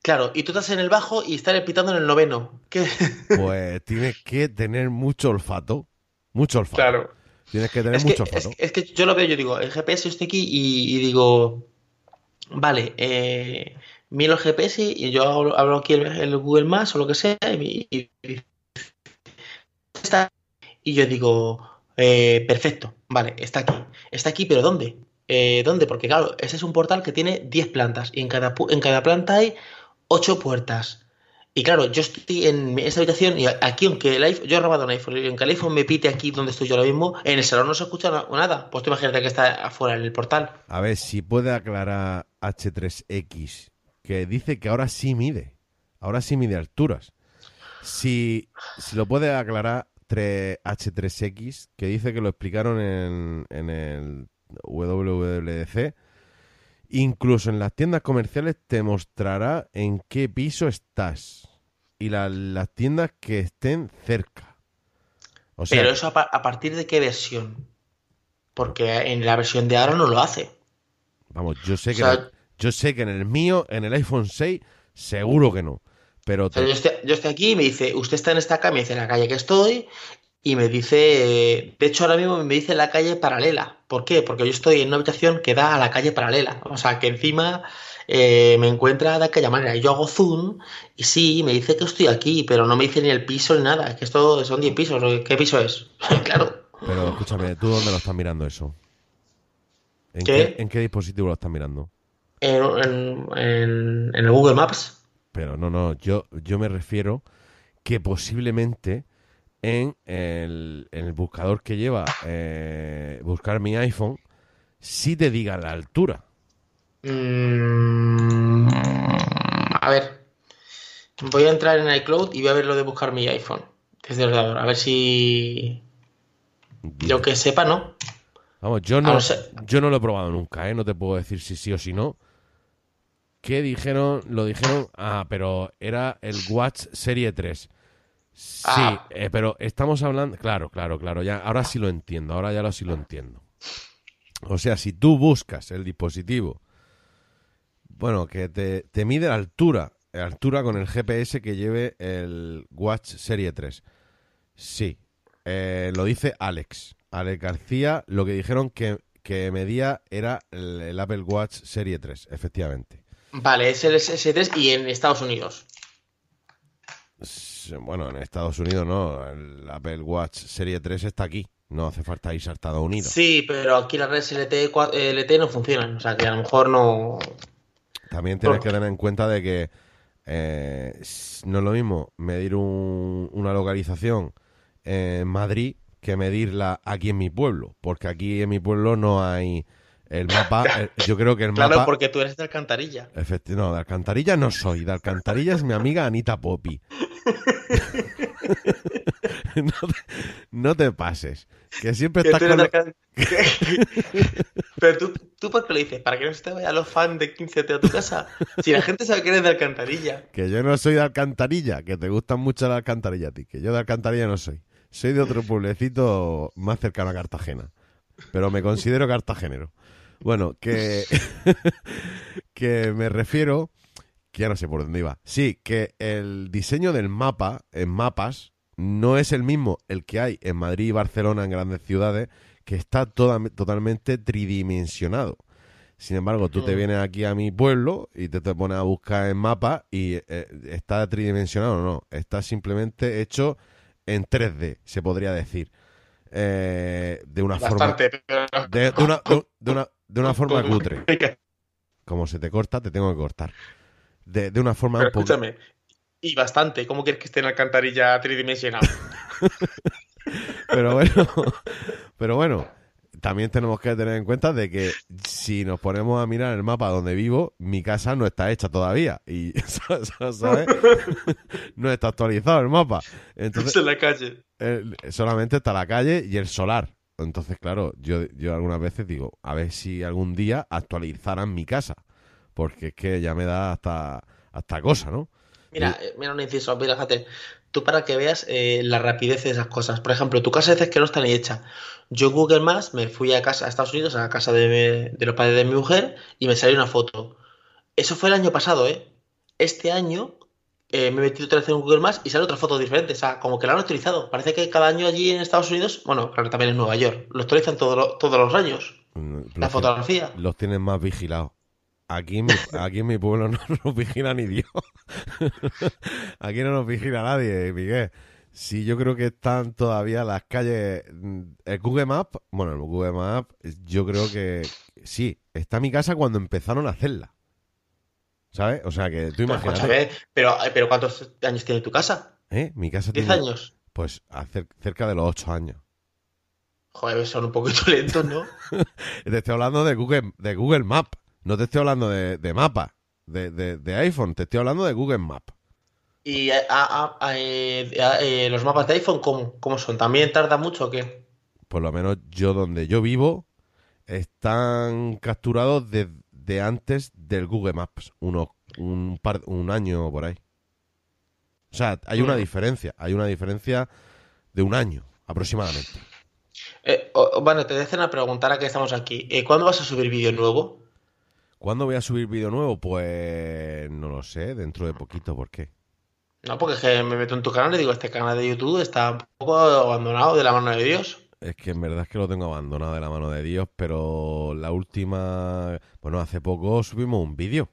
Claro, y tú estás en el bajo y están pitando en el noveno. ¿Qué? *laughs* Pues tienes que tener mucho olfato. Mucho olfato. Tienes que tener Es que, mucho es, olfato. es que yo lo veo, yo digo, el GPS está aquí y, y digo, vale, eh, miro el GPS y yo abro aquí el, el Google Maps o lo que sea y, y- y- yo digo, eh, perfecto, vale, está aquí. Está aquí, pero ¿dónde? Eh, ¿dónde? Porque claro, ese es un portal que tiene 10 plantas y en cada, en cada planta hay 8 puertas. Y claro, yo estoy en esa habitación y aquí, aunque el iPhone, yo he robado un iPhone, y aunque el iPhone me pite aquí donde estoy yo ahora mismo, en el salón no se escucha na- nada. Pues tú imagínate que está afuera en el portal. A ver si puede aclarar H3X, que dice que ahora sí mide. Ahora sí mide alturas. Si, si lo puede aclarar 3 H3X, que dice que lo explicaron en, en el WWDC, incluso en las tiendas comerciales te mostrará en qué piso estás y la- las tiendas que estén cerca. O sea, Pero eso a, pa- a partir de qué versión? Porque en la versión de ahora no lo hace. Vamos, yo sé O que sea- yo sé que en el mío, en el iPhone 6, seguro que no. Pero O sea, te- yo estoy, yo estoy aquí y me dice, usted está en esta calle, me dice en la calle que estoy, y me dice, de hecho ahora mismo me dice la calle paralela. ¿Por qué? Porque yo estoy en una habitación que da a la calle paralela. O sea, que encima eh, me encuentra de aquella manera. Yo hago zoom y sí, me dice que estoy aquí, pero no me dice ni el piso ni nada. Es que esto son 10 pisos. ¿Qué piso es? *laughs* claro. pero escúchame, ¿tú dónde lo estás mirando eso? ¿En ¿Qué? qué, en qué dispositivo lo estás mirando? En, en- en- en el Google Maps. Pero no, no, yo, yo me refiero que posiblemente en el, en el buscador que lleva eh, buscar mi iPhone, sí te diga la altura. Mm, a ver, voy a entrar en iCloud y voy a ver lo de buscar mi iPhone desde el ordenador. A ver si yo que sepa, ¿no? Vamos, yo no, yo no lo he probado nunca, ¿eh? No te puedo decir si sí o si no. ¿Qué dijeron? Lo dijeron, ah, pero era el Watch Serie 3. Sí, Ah. eh, pero estamos hablando, claro, claro, claro, ya, ahora sí lo entiendo, ahora ya lo sí lo entiendo. O sea, si tú buscas el dispositivo, bueno, que te, te mide la altura, la altura con el GPS que lleve el Watch Serie 3. Sí, eh, lo dice Alex. Alex García, lo que dijeron que, que medía era el, el Apple Watch Serie 3, efectivamente. Vale, es el S3 y en Estados Unidos. Bueno, en Estados Unidos no, el Apple Watch Serie 3 está aquí, no hace falta irse a Estados Unidos. Sí, pero aquí las redes LTE, LTE no funcionan. O sea, que a lo mejor no. También tienes ¿Por que tener en cuenta de que eh, no es lo mismo medir un- una localización en Madrid que medirla aquí en mi pueblo, porque aquí en mi pueblo no hay el mapa. el- yo creo que el Claro, mapa. porque tú eres de Alcantarilla. Efecti- no, de Alcantarilla no soy. De Alcantarilla es mi amiga Anita Poppy. *laughs* no, te, no te pases. Que siempre Que estás con... Alcan- *laughs* Pero tú, tú, ¿por qué lo dices? ¿Para que no se te vayan los fans de 15 a tu casa? Si la gente sabe que eres de Alcantarilla. Que yo no soy de Alcantarilla, que te gustan mucho las Alcantarilla a ti. Que yo de Alcantarilla no soy. Soy de otro pueblecito más cercano a Cartagena. Pero me considero cartagenero. Bueno, que, *laughs* que me refiero, que ya no sé por dónde iba. Sí, que el diseño del mapa en mapas no es el mismo el que hay en Madrid y Barcelona, en grandes ciudades, que está toda, totalmente tridimensionado. Sin embargo, tú te vienes aquí a mi pueblo y te, te pones a buscar en mapas y eh, está tridimensionado, no, está simplemente hecho en 3D, se podría decir. Eh, de una Bastante, pero... forma de, de una, de una, de una forma cutre. Como se te corta, te tengo que cortar. De, de una forma Pero un poco escúchame. Y bastante. ¿Cómo quieres que esté en la alcantarilla tridimensional? *laughs* Pero bueno, pero bueno, también tenemos que tener en cuenta de que si nos ponemos a mirar el mapa donde vivo, mi casa no está hecha todavía y *laughs* ¿sabes? no está actualizado el mapa. *laughs* Entonces, en la calle. solamente está la calle y el solar. Entonces, claro, yo, yo algunas veces digo, a ver si algún día actualizaran mi casa, porque es que ya me da hasta hasta cosa, ¿no? Mira, eh, mira un inciso, mira, fíjate, tú para que veas eh, la rapidez de esas cosas. Por ejemplo, tu casa dices que no está ni hecha. Yo en Google Maps me fui a casa, a Estados Unidos, a la casa de, de los padres de mi mujer, y me salió una foto. Eso fue el año pasado, ¿eh? Este año eh, me he metido otra vez en Google Maps y sale otra foto diferente. O sea, como que la han actualizado. Parece que cada año allí en Estados Unidos, bueno, claro, también en Nueva York, lo actualizan todo lo- todos los años. Mm, La los fotografía. Los tienen más vigilados. Aquí en mi, *laughs* aquí en mi pueblo no *laughs* nos vigila ni Dios. *laughs* Aquí no nos vigila nadie, Miguel. Sí, yo creo que están todavía las calles. mm, El Google Maps, bueno, el Google Maps, yo creo que sí, está mi casa cuando empezaron a hacerla. ¿Sabes? O sea que tú imagínate. pero, eh, pero ¿cuántos años tiene tu casa? ¿eh? Mi casa ¿10 tiene, años? pues, hace- cerca de los ocho años. Joder, son un poquito *laughs* lentos, ¿no? Te estoy hablando de Google, de Google Maps. No te estoy hablando de, de mapa, de, de, de iPhone. Te estoy hablando de Google Maps. Y a- a- a- eh, a- eh, los mapas de iPhone, ¿cómo, cómo son? ¿También tarda mucho o qué? por lo menos yo donde yo vivo, están capturados desde antes del Google Maps, unos, un, par, un año por ahí. O sea, hay una diferencia, hay una diferencia de un año aproximadamente. Eh, bueno, te decen a preguntar a que estamos aquí. Eh, ¿cuándo vas a subir vídeo nuevo? ¿Cuándo voy a subir vídeo nuevo? Pues no lo sé, dentro de poquito, ¿por qué? No, porque es que me meto en tu canal y digo, este canal de YouTube está un poco abandonado de la mano de Dios. Es que en verdad es que lo tengo abandonado de la mano de Dios, pero la última, bueno, hace poco subimos un vídeo.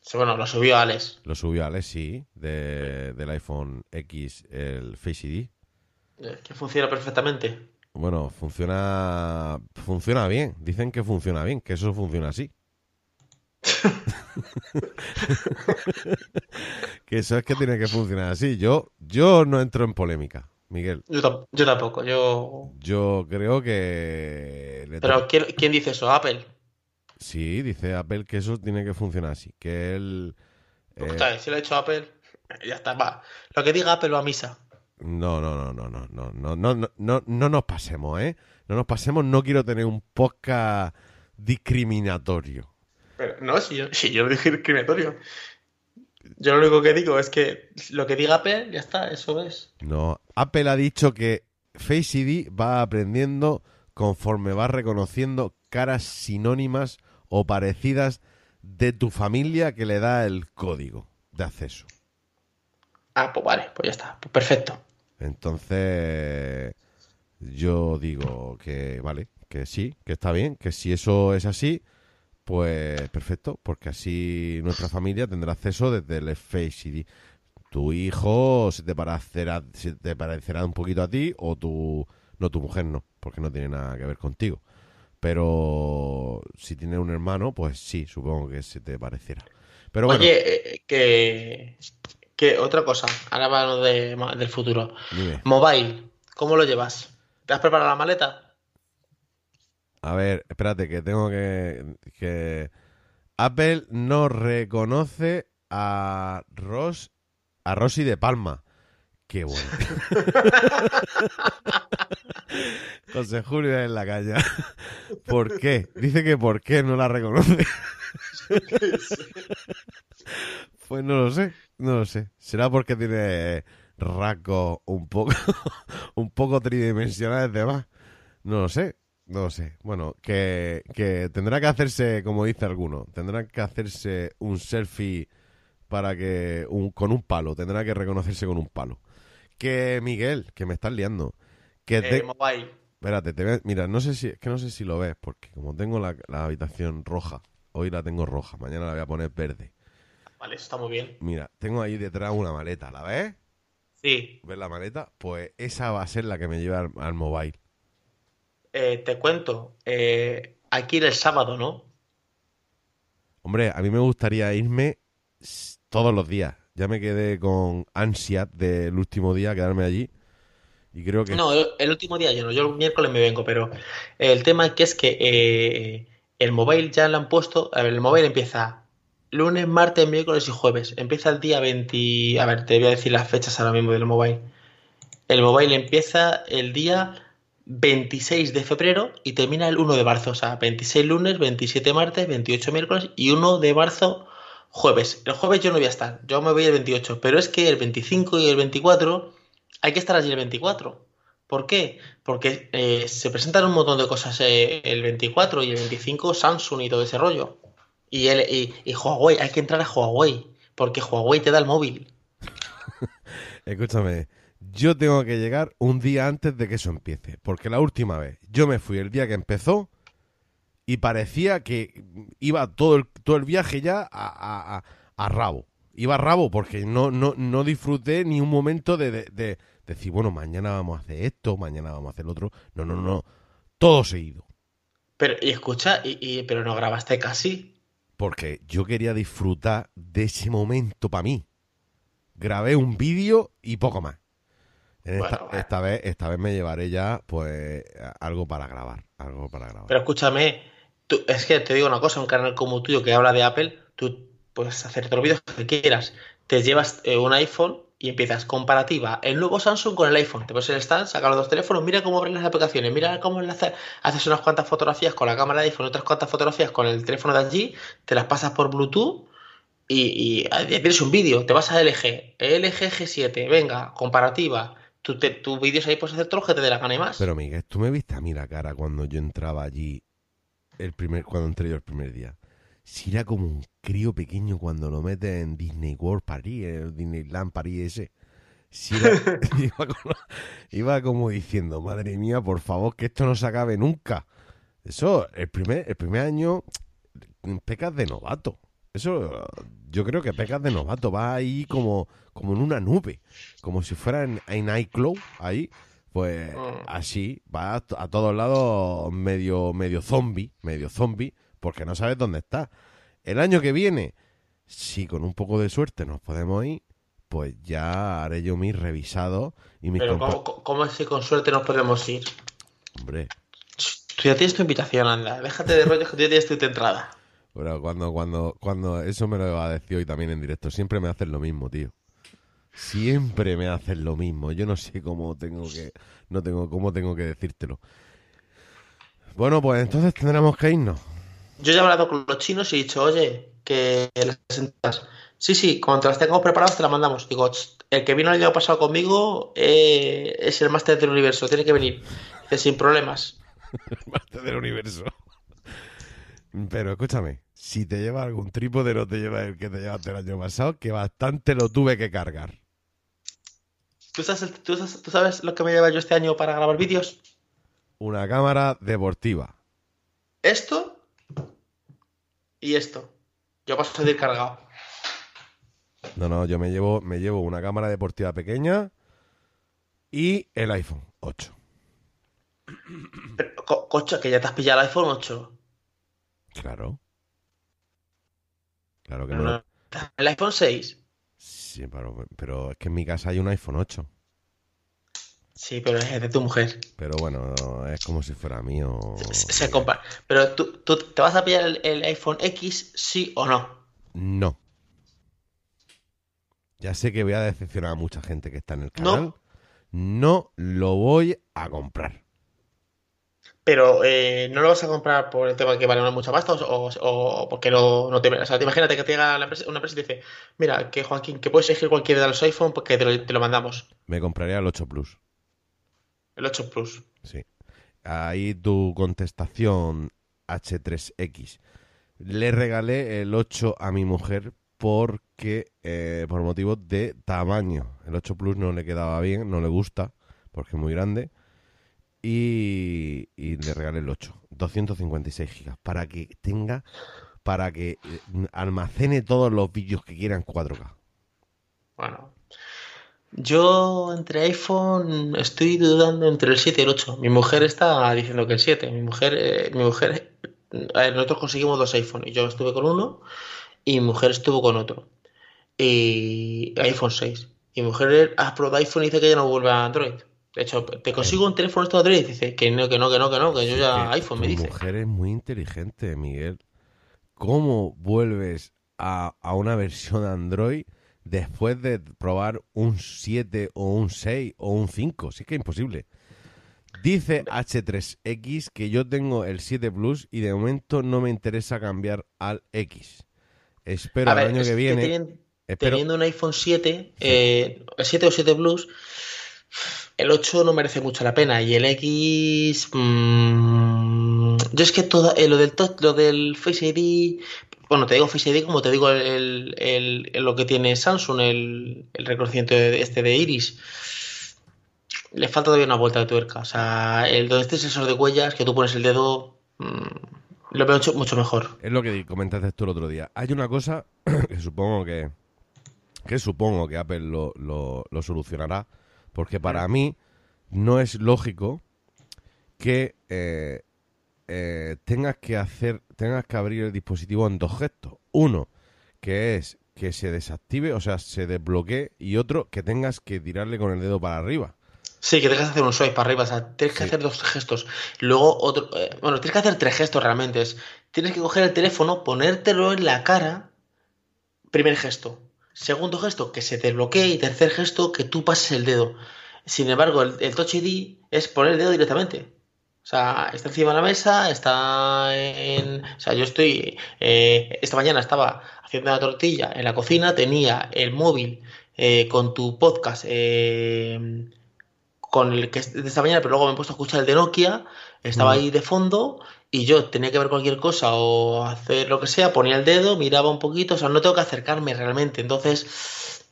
Sí, bueno, lo subió Alex. Lo subió Alex, sí, de, del iPhone X, el Face ID. eh, que funciona perfectamente. Bueno, funciona funciona bien. Dicen que funciona bien, que eso funciona así. *laughs* *laughs* que eso es que tiene que funcionar así. Yo yo no entro en polémica, Miguel. Yo, tam- yo tampoco, yo... Yo creo que Pero ¿quién, quién dice eso? ¿Apple? sí, dice Apple que eso tiene que funcionar así, que él eh, si lo ha hecho Apple, *laughs* ya está, va. Lo que diga Apple va a misa. No, no, no, no, no, no, no, no, no, no, no nos pasemos, ¿eh? No nos pasemos, no quiero tener un podcast discriminatorio. Pero no, si yo, si yo dije *laughs* discriminatorio. Yo lo único que digo es que lo que diga Apple, ya está, eso es. No, Apple ha dicho que Face ID va aprendiendo conforme va reconociendo caras sinónimas o parecidas de tu familia que le da el código de acceso. Ah, pues vale, pues ya está, pues perfecto. Entonces, yo digo que vale, que sí, que está bien, que si eso es así, pues perfecto, porque así nuestra familia tendrá acceso desde el Face ID. Tu hijo se te parecerá, se te parecerá un poquito a ti, o tu, no tu mujer no, porque no tiene nada que ver contigo. Pero si tienes un hermano, pues sí, supongo que se te parecerá. Pero bueno, Oye, eh, que, que otra cosa, ahora hablando de, del futuro. dime. Mobile, ¿cómo lo llevas? ¿Te has preparado la maleta? A ver, espérate, que tengo que, que... Apple no reconoce a Ross, a Rosy de Palma. Qué bueno. *laughs* José Julio en la calle. ¿Por qué? Dice que por qué no la reconoce. *laughs* Pues no lo sé, no lo sé. ¿Será porque tiene rasgos un poco, *laughs* un poco tridimensionales de más? No lo sé. No sé. Bueno, que, que tendrá que hacerse, como dice alguno, tendrá que hacerse un selfie para que un, con un palo, tendrá que reconocerse con un palo. Que Miguel, que me estás liando. Que Eh, te- mobile. Espérate, te mira, no sé si, es que no sé si lo ves, porque como tengo la, la habitación roja, hoy la tengo roja, mañana la voy a poner verde. Vale, eso está muy bien. Mira, tengo ahí detrás una maleta, ¿la ves? Sí, ¿Ves la maleta? Pues esa va a ser la que me lleva al, al mobile. eh, te cuento. eh, ir el sábado, ¿no? Hombre, a mí me gustaría irme todos los días. Ya me quedé con ansia del último día, quedarme allí. Y creo que... No, el, último día yo no, yo el miércoles me vengo, pero el tema es que es que eh, el mobile ya lo han puesto, a ver, el mobile empieza lunes, martes, miércoles y jueves. Empieza el día 20, a ver, te voy a decir las fechas ahora mismo del mobile. El mobile empieza el día 26 de febrero y termina el 1 de marzo, o sea, 26 lunes, 27 martes, 28 miércoles y 1 de marzo jueves. El jueves yo no voy a estar, yo me voy el 28, pero es que el 25 y el 24 hay que estar allí el 24. ¿Por qué? Porque eh, se presentan un montón de cosas eh, el 24 y el 25 Samsung y todo ese rollo. Y, el, y, y Huawei, hay que entrar a Huawei, porque Huawei te da el móvil. *laughs* Escúchame, yo tengo que llegar un día antes de que eso empiece. Porque la última vez, yo me fui el día que empezó y parecía que iba todo el, todo el viaje ya a, a- a- rabo. Iba a rabo porque no, no, no disfruté ni un momento de, de- de decir, bueno, mañana vamos a hacer esto, mañana vamos a hacer lo otro. No, no, no. Todo seguido. Pero, y escucha, y, y- pero no grabaste casi. Porque yo quería disfrutar de ese momento para mí. Grabé un vídeo y poco más. En esta, Bueno, bueno. esta vez, esta vez me llevaré ya, pues, algo para grabar. Algo para grabar. Pero escúchame, tú- es que te digo una cosa, un canal como tuyo que habla de Apple, tú puedes hacer todos los vídeos que quieras. Te llevas eh, un iPhone y empiezas comparativa el nuevo Samsung con el iPhone. Te pones el stand, sacas los dos teléfonos, mira cómo abren las aplicaciones, mira cómo enlaza- haces unas cuantas fotografías con la cámara de iPhone, otras cuantas fotografías con el teléfono de allí, te las pasas por Bluetooth y, y ahí tienes un vídeo. Te vas a LG, LG G7, venga, comparativa. Tú te- tus vídeos ahí puedes hacer todos los que te dé la gana y más. Pero Miguel, tú me viste a mí la cara cuando yo entraba allí, el primer, cuando entré yo el primer día. Si era como un crío pequeño cuando lo metes en Disney World París, el Disneyland París ese. Si era- *laughs* *laughs* iba, con- iba como diciendo, madre mía, por favor, que esto no se acabe nunca. Eso, el primer, el primer año, pecas de novato. Eso, yo creo que pecas de novato. Vas ahí como, como en una nube. Como si fuera en, en iCloud, ahí. Pues Mm. así, vas a, a todos lados medio, medio zombie, medio zombie, porque no sabes dónde está. El año que viene, si con un poco de suerte nos podemos ir, pues ya haré yo mis revisados y mis Pero ¿cómo, cómo es que con suerte nos podemos ir? Hombre, Tú ya tienes tu invitación, anda. Déjate de rollos que tú ya tienes tu entrada. Pero cuando, cuando, cuando eso me lo va a decir hoy también en directo, siempre me hacen lo mismo, tío. Siempre me hacen lo mismo. Yo no sé cómo tengo que, no tengo, cómo tengo que decírtelo. Bueno, pues entonces tendremos que irnos. Yo ya he hablado con los chinos y he dicho, oye, que las entradas. Sí, sí, cuando las tengamos preparadas te las mandamos. Digo, "Ch, el que vino el año pasado conmigo eh, es el máster del universo, tiene que venir. Dice, sin problemas. *laughs* Parte del universo. Pero escúchame, si te lleva algún trípode, no te lleva el que te llevaste el año pasado, que bastante lo tuve que cargar. ¿Tú sabes, el- tú sabes- tú sabes lo que me lleva yo este año para grabar vídeos? Una cámara deportiva. Esto y esto. Yo paso de ir cargado. No, no, yo me llevo, me llevo una cámara deportiva pequeña y el iPhone 8. Pero, co- coche, que ya te has pillado el iPhone 8. Claro. Claro que no. El iPhone 6. Sí, pero, pero es que en mi casa hay un iPhone 8. Sí, pero es de tu mujer. Pero bueno, es como si fuera mío. Se, se compra. Pero tú, tú te vas a pillar el, el iPhone X, sí o no. No. Ya sé que voy a decepcionar a mucha gente que está en el No. canal. No lo voy a comprar. Pero eh, no lo vas a comprar por el tema de que vale mucha pasta o, o- o porque no, no te. O sea, te imagínate que te llega la empresa- una empresa y te dice: Mira, que Joaquín, que puedes elegir cualquiera de los iPhone porque te lo, te lo mandamos. Me compraría el 8 Plus. El 8 Plus. Sí. ahí tu contestación H3X. Le regalé el 8 a mi mujer porque eh, por motivos de tamaño. El 8 Plus no le quedaba bien, no le gusta porque es muy grande. Y, le regalé el 8, 256 gigas, para que tenga, para que eh, almacene todos los vídeos que quiera en 4K. Bueno, yo entre iPhone estoy dudando entre el 7 y el 8. Mi mujer está diciendo que el 7. Mi mujer, eh, mi mujer, nosotros conseguimos dos iPhone y yo estuve con uno y mi mujer estuvo con otro. Y iPhone 6. Y mi mujer ha probado iPhone y dice que ya no vuelve a Android. De hecho, te consigo un teléfono esto de Android y dice que no, que no, que no, que no, que yo ya Que iPhone me dice. mujer es muy inteligente, Miguel. ¿Cómo vuelves a, a una versión de Android después de probar un 7 o un 6 o un 5? Sí que es imposible. Dice H3X que yo tengo el 7 Plus y de momento no me interesa cambiar al X. Espero A el ver, año es que viene. tenien- espero- teniendo un iPhone 7, eh, el 7 o 7 Plus, el 8 no merece mucho la pena. Y el X. mm, yo es que toda, eh, lo, del, lo del Face ID. Bueno, te digo Face ID como te digo el, el- lo que tiene Samsung, el, reconocimiento este de Iris. Le falta todavía una vuelta de tuerca. O sea, el donde esté el sensor de huellas, que tú pones el dedo, mm, lo veo mucho, mejor. Es lo que comentaste tú el otro día. Hay una cosa *clears throat* que supongo que que supongo que Apple lo- lo solucionará, porque para mí no es lógico que eh, eh, tengas que hacer, tengas que abrir el dispositivo en dos gestos. Uno, que es que se desactive, o sea, se desbloquee, y otro, que tengas que tirarle con el dedo para arriba. Sí, que tengas que hacer un swipe para arriba, o sea, tienes que Sí. hacer dos gestos. Luego otro, eh, bueno, tienes que hacer tres gestos realmente. Es, tienes que coger el teléfono, ponértelo en la cara, primer gesto. Segundo gesto, que se te bloquee y tercer gesto, que tú pases el dedo. Sin embargo, el, el Touch ID es poner el dedo directamente. O sea, está encima de la mesa, está en... O sea, yo estoy... eh, esta mañana estaba haciendo una tortilla en la cocina, tenía el móvil eh, con tu podcast eh, con el que es de esta mañana, pero luego me he puesto a escuchar el de Nokia, estaba Mm. ahí de fondo y yo tenía que ver cualquier cosa o hacer lo que sea, ponía el dedo, miraba un poquito, o sea, no tengo que acercarme realmente. Entonces,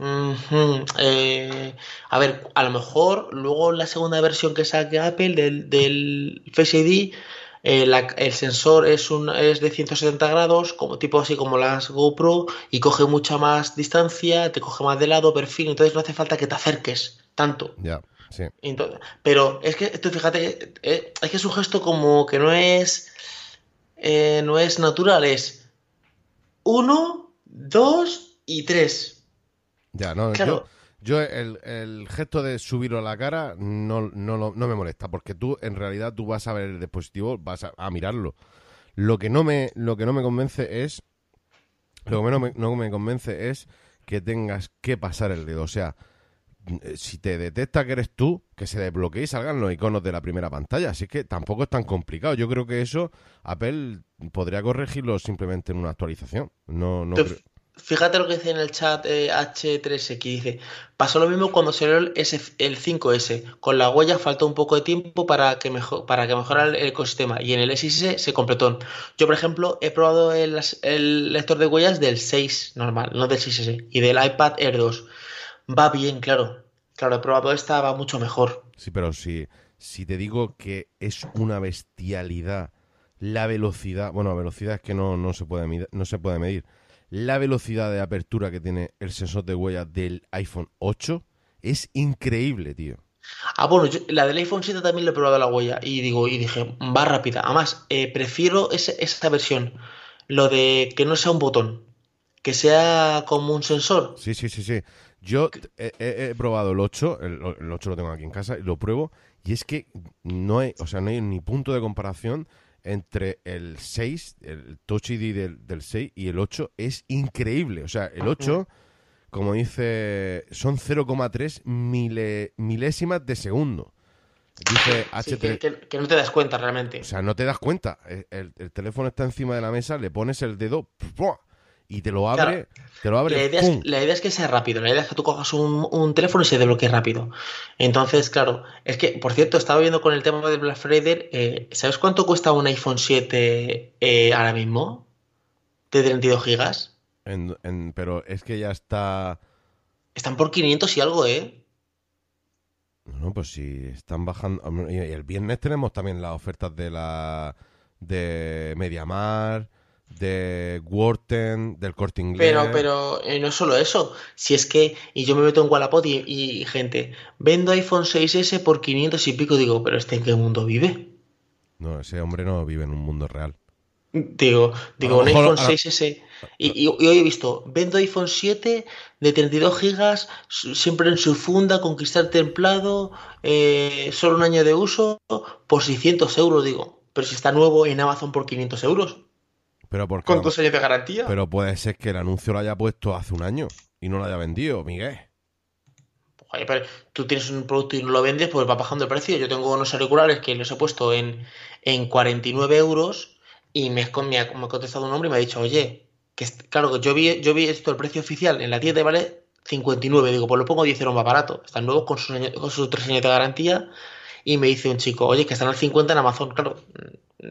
eh, a ver, a lo mejor luego la segunda versión que saque Apple del, del Face ID, eh, la- el sensor es, un, es de 170 grados, como tipo así como las GoPro, y coge mucha más distancia, te coge más de lado, perfil, entonces no hace falta que te acerques tanto. Ya, sí. Entonces, pero es que tú fíjate, eh, es que es un gesto como que no es eh, no es natural, es uno, dos y tres. Ya, no, Claro. yo, yo el, el gesto de subirlo a la cara no, no, no me molesta, porque tú, en realidad, tú vas a ver el dispositivo, vas a, a mirarlo. Lo que no me, lo que no me convence es, lo que no me, no me convence es que tengas que pasar el dedo. O sea, si te detecta que eres tú, que se desbloquee y salgan los iconos de la primera pantalla. Así que tampoco es tan complicado. Yo creo que eso Apple podría corregirlo simplemente en una actualización. No, no creo- Fíjate lo que dice en el chat eh, H3X, dice, pasó lo mismo cuando salió el, S- el 5S, con la huella faltó un poco de tiempo para que, mejo- para que mejorara el ecosistema y en el S6 se completó. Yo, por ejemplo, he probado el, el lector de huellas del 6 normal, no del 6S, y del iPad Air 2. Va bien, claro. Claro, he probado esta, va mucho mejor. Sí, pero si, si te digo que es una bestialidad la velocidad, bueno, velocidad es que no, no, se puede medir, no se puede medir, la velocidad de apertura que tiene el sensor de huella del iPhone 8 es increíble, tío. Ah, bueno, yo- la del iPhone 7 también le he probado la huella y digo, y dije, va rápida. Además, eh, prefiero ese- esa versión, lo de que no sea un botón, que sea como un sensor. Sí, sí, sí, sí. Yo he, he- he probado el 8, el, el 8 lo tengo aquí en casa y lo pruebo y es que no hay, o sea, no hay ni punto de comparación entre el 6, el Touch ID del, del 6 y el 8 es increíble. O sea, el 8, como dice, son 0,3 mile- milésimas de segundo. Dice Sí, H3. que, que- que no te das cuenta realmente. O sea, no te das cuenta. El, el- el teléfono está encima de la mesa, le pones el dedo ¡pua! Y te lo abre, te lo abre. La idea, es, la idea, es, que sea rápido, la idea es que tú cojas un, un, teléfono y se desbloquee rápido. Entonces, claro, es que, por cierto, estaba viendo con el tema del Black Friday, eh, ¿sabes cuánto cuesta un iPhone 7 eh, ahora mismo? De 32 gigas. En, en, pero es que ya está... Están por 500 y algo, ¿eh? No, pues si están bajando... Y el viernes tenemos también las ofertas de la... de Mediamar de Worten, del corte inglés. Pero, pero eh, no es solo eso. Si es que, y yo me meto en Wallapop y, y, gente, vendo iPhone 6S por 500 y pico, digo, pero ¿este en qué mundo vive? No, ese hombre no vive en un mundo real. Digo, digo, un iPhone 6S. Y, y, hoy he visto, vendo iPhone 7 de 32 gigas, siempre en su funda, con cristal templado, eh, solo un año de uso, por 600 euros, digo. Pero si está nuevo en Amazon por 500 euros. Pero porque, ¿Con dos años de garantía? Pero puede ser que el anuncio lo haya puesto hace un año y no lo haya vendido, Miguel. Oye, pero tú tienes un producto y no lo vendes, pues va bajando el precio. Yo tengo unos auriculares que los he puesto en, en 49 euros y me, me, ha, me ha contestado un hombre y me ha dicho, oye, que claro, que yo vi, yo vi esto, el precio oficial en la tienda vale 59. Digo, pues lo pongo 10 euros más barato. Están nuevos con sus, con sus 3 años de garantía. Y me dice un chico, oye, que están al 50 en Amazon. Claro,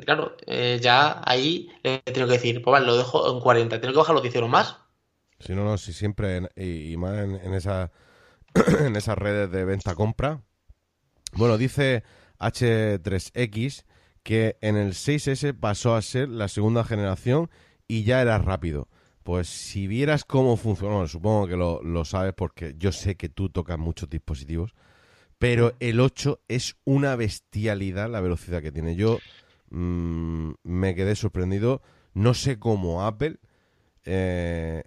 claro, eh, ya ahí le tengo que decir, pues vale, lo dejo en 40, tengo que bajar los 10 euros más. Si no, no, si siempre, y, más en, en, *clears throat* en esas redes de venta-compra. Bueno, dice H3X que en el 6S pasó a ser la segunda generación y ya era rápido. Pues si vieras cómo funciona, bueno, supongo que lo, lo sabes porque yo sé que tú tocas muchos dispositivos, pero el 8 es una bestialidad la velocidad que tiene. Yo mmm, me quedé sorprendido. No sé cómo Apple eh,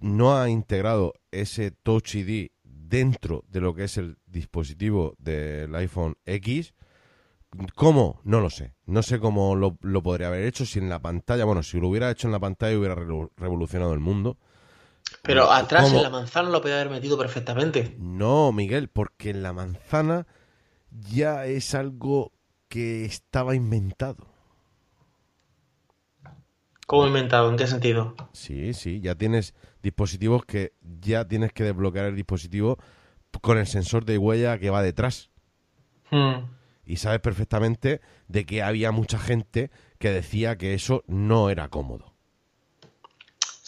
no ha integrado ese Touch ID dentro de lo que es el dispositivo del iPhone X. ¿Cómo? No lo sé. No sé cómo lo, podría haber hecho si en la pantalla, bueno, si lo hubiera hecho en la pantalla hubiera revolucionado el mundo. Pero atrás ¿Cómo? en la manzana lo podía haber metido perfectamente. No, Miguel, porque en la manzana ya es algo que estaba inventado. ¿Cómo inventado? ¿En qué sentido? Sí, sí, ya tienes dispositivos que ya tienes que desbloquear el dispositivo con el sensor de huella que va detrás. Hmm. Y sabes perfectamente de que había mucha gente que decía que eso no era cómodo.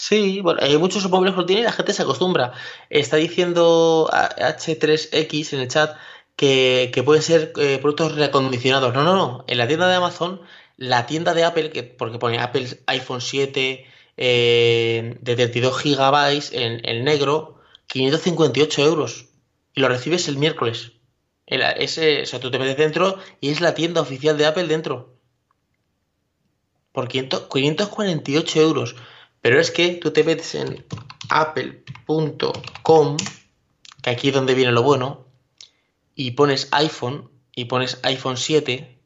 Sí, bueno, hay muchos móviles que lo tienen y la gente se acostumbra. Está diciendo H3X en el chat que, que pueden ser eh, productos reacondicionados. No, no, no. En la tienda de Amazon, la tienda de Apple, que porque pone Apple iPhone 7 eh, de 32 gigabytes en negro, 558 euros. Y lo recibes el miércoles. El, ese, o sea, tú te metes dentro y es la tienda oficial de Apple dentro. Por 500, 548 euros. Pero es que tú te metes en apple.com, que aquí es donde viene lo bueno, y pones iPhone, y pones iPhone 7,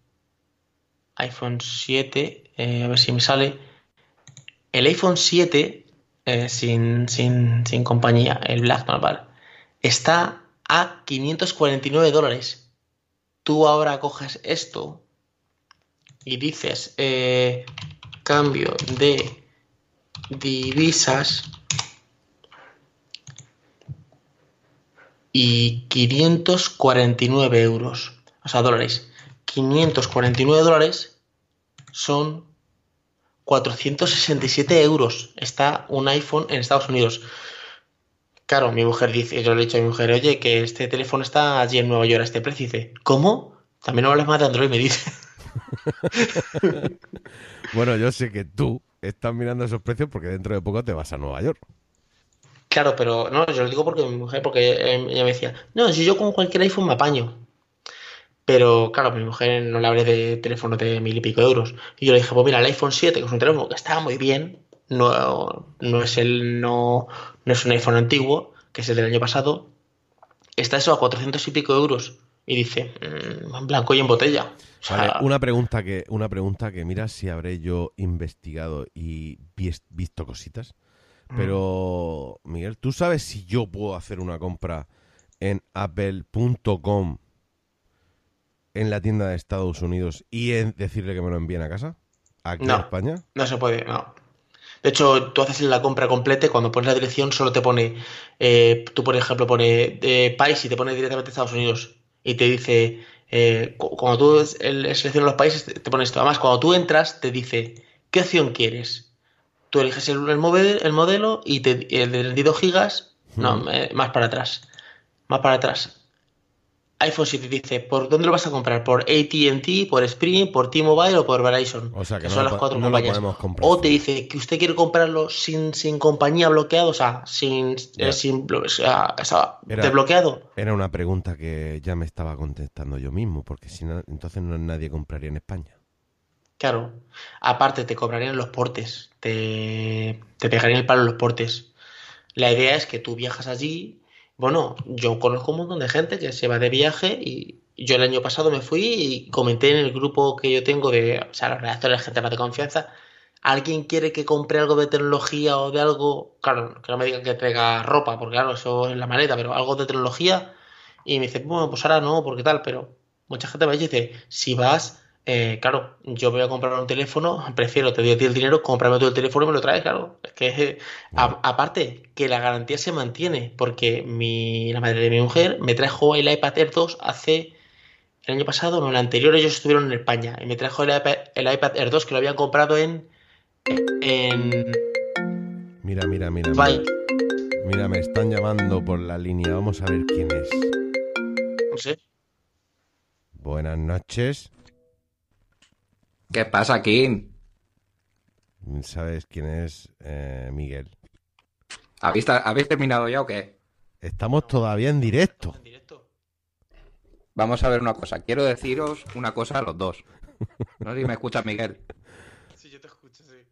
iPhone 7, eh, a ver si me sale, el iPhone 7, eh, sin, sin, sin, compañía, el Black normal, está a 549 dólares. Tú ahora coges esto y dices eh, cambio de divisas y 549 euros, o sea, dólares. 549 dólares son 467 euros. Está un iPhone en Estados Unidos. Claro, mi mujer dice, yo le he dicho a mi mujer, oye, que este teléfono está allí en Nueva York a este precio. dice, ¿cómo? También no hables más de Android, me dice. *laughs* bueno, yo sé que tú estás mirando esos precios porque dentro de poco te vas a Nueva York. Claro, pero no, yo lo digo porque mi mujer, porque ella me decía, no, si yo con cualquier iPhone me apaño. Pero claro, mi mujer no le hablé de teléfono de mil y pico de euros. Y yo le dije, pues mira, el iPhone 7, que es un teléfono que está muy bien, no, no es el no, no es un iPhone antiguo, que es el del año pasado, está eso a 400 y pico euros. Y dice, mmm, en blanco y en botella. O sea, vale, una pregunta que, una pregunta que mira si habré yo investigado y visto cositas. Pero, Miguel, ¿tú sabes si yo puedo hacer una compra en apple.com en la tienda de Estados Unidos y en decirle que me lo envíen a casa? ¿Aquí no, en España? No se puede, no. De hecho, tú haces la compra completa y cuando pones la dirección solo te pone, eh, tú por ejemplo pone eh, país y te pone directamente Estados Unidos y te dice, eh, cuando tú seleccionas los países te, pone esto. Además, cuando tú entras te dice, ¿qué opción quieres? Tú eliges el, el, modelo, y te, el de 32 gigas, no, eh, más para atrás, más para atrás. iPhone 7 dice, ¿por dónde lo vas a comprar? ¿Por AT&T, por Sprint, por T-Mobile o por Verizon? O sea que no son lo las cuatro no compañías. comprar. O te dice que usted quiere comprarlo sin, sin compañía bloqueado, o sea, sin, eh, sin blo- o sea, o sea, Era- desbloqueado. Era una pregunta que ya me estaba contestando yo mismo, porque si no, entonces no nadie compraría en España. Claro. Aparte, te cobrarían los portes. Te, te pegarían el palo en los portes. La idea es que tú viajas allí. Bueno, yo conozco un montón de gente que se va de viaje y yo el año pasado me fui y comenté en el grupo que yo tengo de, o sea, los redactores, gente más de confianza. ¿Alguien quiere que compre algo de tecnología o de algo? Claro, que no me digan que traiga ropa, porque claro, eso es la maleta, pero algo de tecnología. Y me dice, bueno, pues ahora no, porque tal, pero mucha gente me dice, si vas eh, claro, yo voy a comprar un teléfono, prefiero, te doy a ti el dinero, cómprame tú el teléfono y me lo traes, claro. Es que, eh, a- aparte, que la garantía se mantiene, porque mi, la madre de mi mujer me trajo el iPad Air 2 hace el año pasado, no, el anterior ellos estuvieron en España, y me trajo el iPad, el iPad Air 2 que lo habían comprado en, en Mira, mira, mira. Mira, Mira, me están llamando por la línea. Vamos a ver quién es. no sé, Buenas noches. ¿Qué pasa, Kim? ¿Sabes quién es eh, Miguel? ¿Habéis, ¿Habéis terminado ya o qué? Estamos todavía en directo. en directo. Vamos a ver una cosa. Quiero deciros una cosa a los dos. No sé si me escuchas, Miguel. Sí, yo te escucho, sí.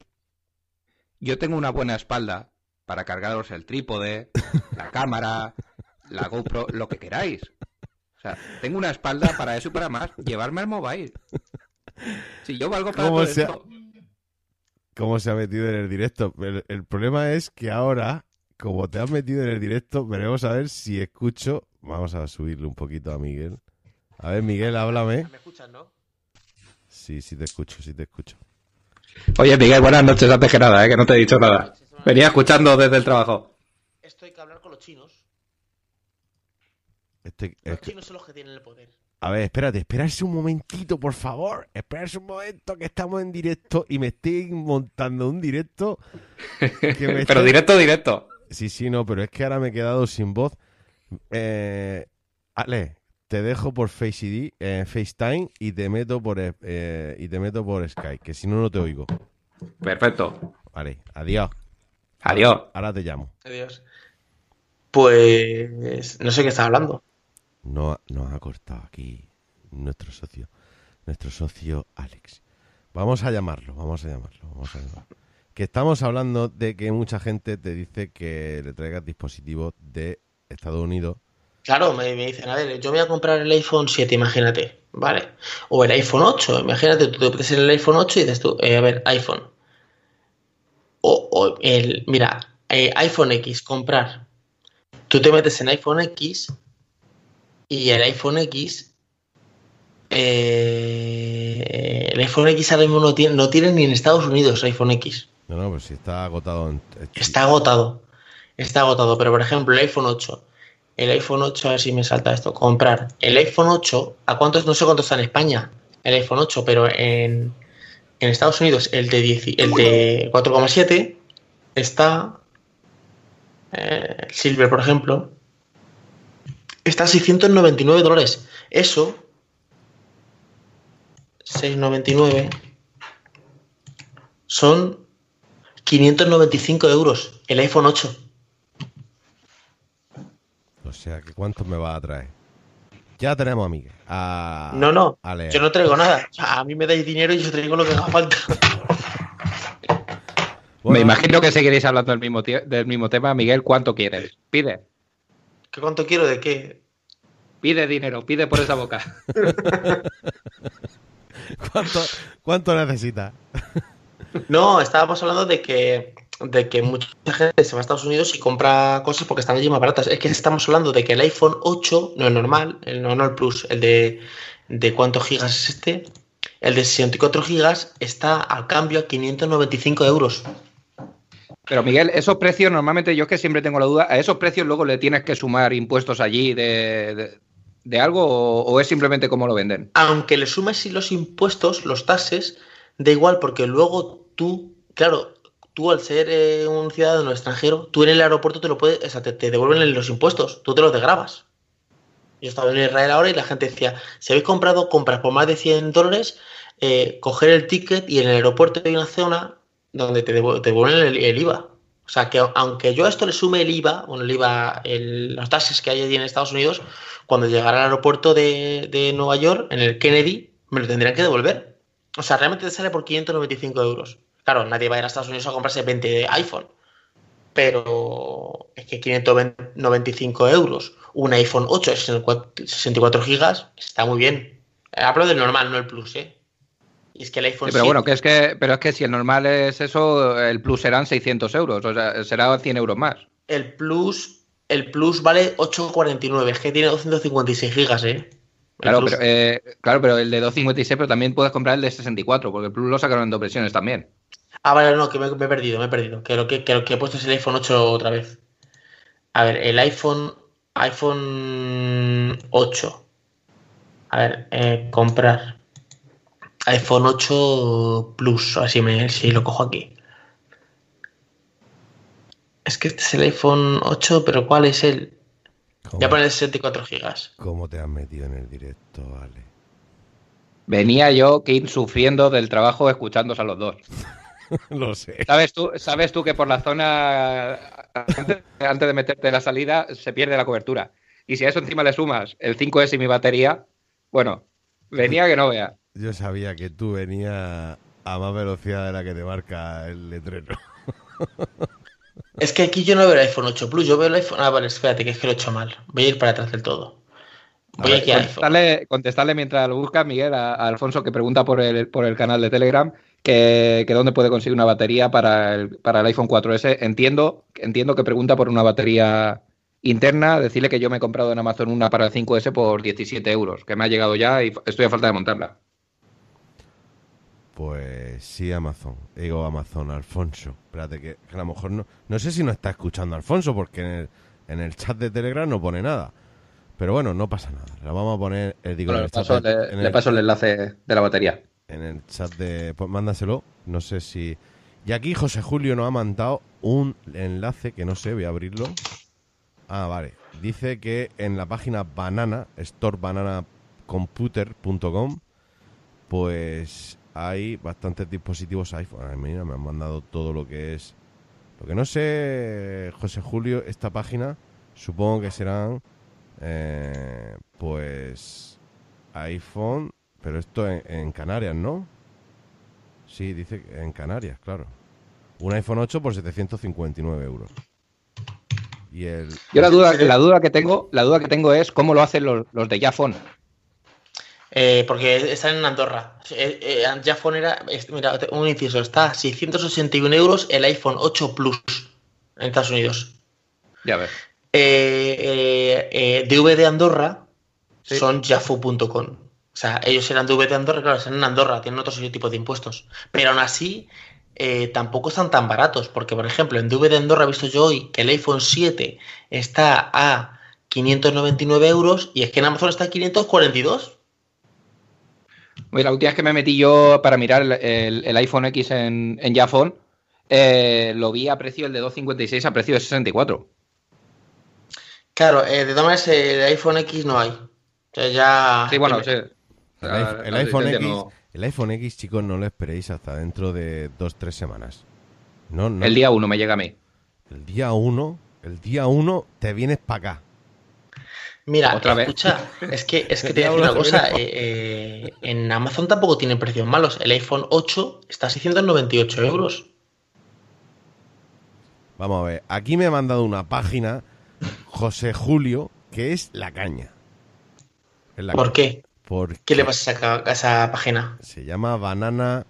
Yo tengo una buena espalda para cargaros el trípode, la cámara, la GoPro, lo que queráis. O sea, tengo una espalda para eso y para más. Llevarme al mobile. Si yo valgo para ¿Cómo todo se- esto. ¿Cómo se ha metido en el directo? El, el problema es que ahora, como te has metido en el directo, veremos a ver si escucho. Vamos a subirle un poquito a Miguel. A ver, Miguel, háblame. ¿Me escuchas, no? Sí, sí te escucho, sí te escucho. Oye, Miguel, buenas noches antes que nada, ¿eh? que no te he dicho nada. Venía escuchando desde el trabajo. Esto hay que hablar con los chinos. Este- Los es que- chinos son los que tienen el poder. A ver, espérate, esperarse un momentito, por favor. Esperarse un momento que estamos en directo y me estoy montando un directo. que me *laughs* Pero está- directo, directo. Sí, sí, no, pero es que ahora me he quedado sin voz. Eh, Ale, te dejo por Face ID, eh, FaceTime y te meto por eh, eh, y te meto por Skype, que si no no te oigo. Perfecto. Vale, adiós. Adiós. Ahora te llamo. Adiós. Pues no sé qué estás hablando. No, nos ha cortado aquí nuestro socio, nuestro socio Alex. Vamos a llamarlo, vamos a llamarlo, vamos a llamarlo. Que estamos hablando de que mucha gente te dice que le traigas dispositivos de Estados Unidos. Claro, me, dicen, a ver, yo voy a comprar el iPhone 7, imagínate, ¿vale? O el iPhone 8, imagínate, tú te en el iPhone 8 y dices tú, eh, a ver, iPhone. O, o el, mira, eh, iPhone X, comprar. Tú te metes en iPhone X y el iPhone X, eh, el iPhone X ahora mismo no tiene, no tiene ni en Estados Unidos iPhone X. No, no, pues si está agotado. En, Está agotado. Está agotado. Pero por ejemplo, el iPhone 8. El iPhone 8, a ver si me salta esto. Comprar. El iPhone 8, ¿a cuántos? No sé cuánto está en España. El iPhone 8, pero en, en Estados Unidos, el de, 10 el de 4,7 está. eh, Silver, por ejemplo. Está a 699 dólares. Eso. 699. Son 595 euros el iPhone 8. O sea, que ¿cuánto me va a traer? Ya tenemos a Miguel. A, No, no, a yo no traigo nada. O sea, a mí me dais dinero y yo traigo lo que haga falta. *laughs* Bueno, Me imagino que seguiréis hablando del mismo, del mismo tema. Miguel, ¿cuánto quieres? Pide. ¿Qué cuánto quiero de qué? Pide dinero, pide por esa boca. *laughs* ¿Cuánto, cuánto necesitas? No, estábamos hablando de que, de que mucha gente se va a Estados Unidos y compra cosas porque están allí más baratas. Es que estamos hablando de que el iPhone 8, no el normal, el no, no el Plus, el de, de cuántos gigas es este, el de 64 gigas está al cambio a 595 euros. Pero Miguel, esos precios normalmente yo es que siempre tengo la duda, ¿a esos precios luego le tienes que sumar impuestos allí de, de, algo o, es simplemente como lo venden? Aunque le sumes los impuestos, los taxes, da igual porque luego tú, claro, tú al ser eh, un ciudadano extranjero, tú en el aeropuerto te lo puedes, o sea, te, te devuelven los impuestos, tú te los desgrabas. Yo estaba en Israel ahora y la gente decía, si habéis comprado compras por más de 100 dólares, eh, coger el ticket y en el aeropuerto hay una zona donde te devuelven el, IVA. O sea, que aunque yo a esto le sume el IVA, bueno, el IVA, los taxes que hay allí en Estados Unidos, cuando llegara al aeropuerto de, de, Nueva York, en el Kennedy, me lo tendrían que devolver. O sea, realmente te sale por 595 euros. Claro, nadie va a ir a Estados Unidos a comprarse 20 de iPhone. Pero es que 595 euros, un iPhone 8 de 64 gigas, está muy bien. Hablo del normal, no el Plus, ¿eh? Y es que el iPhone sí, pero 7... bueno, que es que, pero es que si el normal es eso, el Plus serán 600 euros, o sea, será 100 euros más. El Plus, el Plus vale 8,49, es que tiene 256 gigas, ¿eh? Claro pero, eh, claro, pero el de 256, pero también puedes comprar el de 64, porque el Plus lo sacaron en dos versiones también. Ah, vale, no, que me, me, he perdido, me he perdido. Que lo que, que lo que he puesto es el iPhone 8 otra vez. A ver, el iPhone, iPhone 8. A ver, eh, comprar. iPhone 8 Plus, así me, si lo cojo aquí. Es que este es el iPhone 8, pero ¿cuál es el? Ya pone 64 gigas. ¿Cómo te has metido en el directo, vale? Venía yo, Kit, sufriendo del trabajo escuchándose a los dos. *laughs* Lo sé. ¿Sabes tú, sabes tú que por la zona, antes, antes, de meterte en la salida, se pierde la cobertura. Y si a eso encima le sumas el 5S y mi batería, bueno, venía que no vea. Yo sabía que tú venías a más velocidad de la que te marca el letrero. *laughs* Es que aquí yo no veo el iPhone 8 Plus, yo veo el iPhone. Ah, vale, espérate, que es que lo he hecho mal. Voy a ir para atrás del todo. Voy a ver, aquí a contestarle, contestarle, mientras lo busca, Miguel, a, a, Alfonso, que pregunta por el, por el canal de Telegram que, que, dónde puede conseguir una batería para el, para el iPhone 4S. Entiendo, entiendo que pregunta por una batería interna. Decirle que yo me he comprado en Amazon una para el 5S por 17 euros, que me ha llegado ya y estoy a falta de montarla. Pues sí, Amazon. Digo Amazon, Alfonso. Espérate, que, que, a lo mejor no. No sé si no está escuchando Alfonso, porque en el, en el chat de Telegram no pone nada. Pero bueno, no pasa nada. La vamos a poner. Eh, digo, bueno, en el paso, de, le, en el, le, paso el enlace de la batería. En el chat de. Pues mándaselo. No sé si. Y aquí José Julio nos ha mandado un enlace que no sé, voy a abrirlo. Ah, vale. Dice que en la página banana, storebananacomputer.com, pues hay bastantes dispositivos iPhone. Ay, mira, me han mandado todo lo que es. Lo que no sé, José Julio, esta página, supongo que serán, eh, pues, iPhone, pero esto en, en, Canarias, ¿no? Sí, dice en Canarias, claro. Un iPhone 8 por 759 euros. Y el... Yo la duda, la duda que tengo, la duda que tengo es cómo lo hacen los, los de Jafone. Eh, porque están en Andorra. Eh, eh, Jafone era, mira, un inciso, está a 681 euros el iPhone 8 Plus en Estados Unidos. Ya ves. Eh, DV de Andorra sí. son Jafu.com. O sea, ellos eran DV de Andorra, claro, están en Andorra, tienen otro tipo de impuestos. Pero aún así, eh, tampoco están tan baratos, porque por ejemplo, en DV de Andorra he visto yo hoy que el iPhone 7 está a 599 euros y es que en Amazon está a 542. Oye, la última vez que me metí yo para mirar el, el, el iPhone X en, en eh, lo vi a precio el de 256 a precio de 64. Claro, eh, de todas maneras el iPhone X no hay. O sea, ya... Sí, bueno, sí. El, el, iPhone X, no... el, iPhone X, chicos, no lo esperéis hasta dentro de dos, tres semanas. No, no. El día 1 me llega a mí. El día 1, el día 1 te vienes para acá. Mira, ¿Otra escucha, vez? es que, es que te voy a decir una cosa, eh, eh, en Amazon tampoco tienen precios malos. El iPhone 8 está a 698 euros. Vamos a ver, aquí me ha mandado una página, José Julio, que es la caña. Es la ¿Por caña. qué? Porque ¿Qué le pasa a esa, a esa página? Se llama banana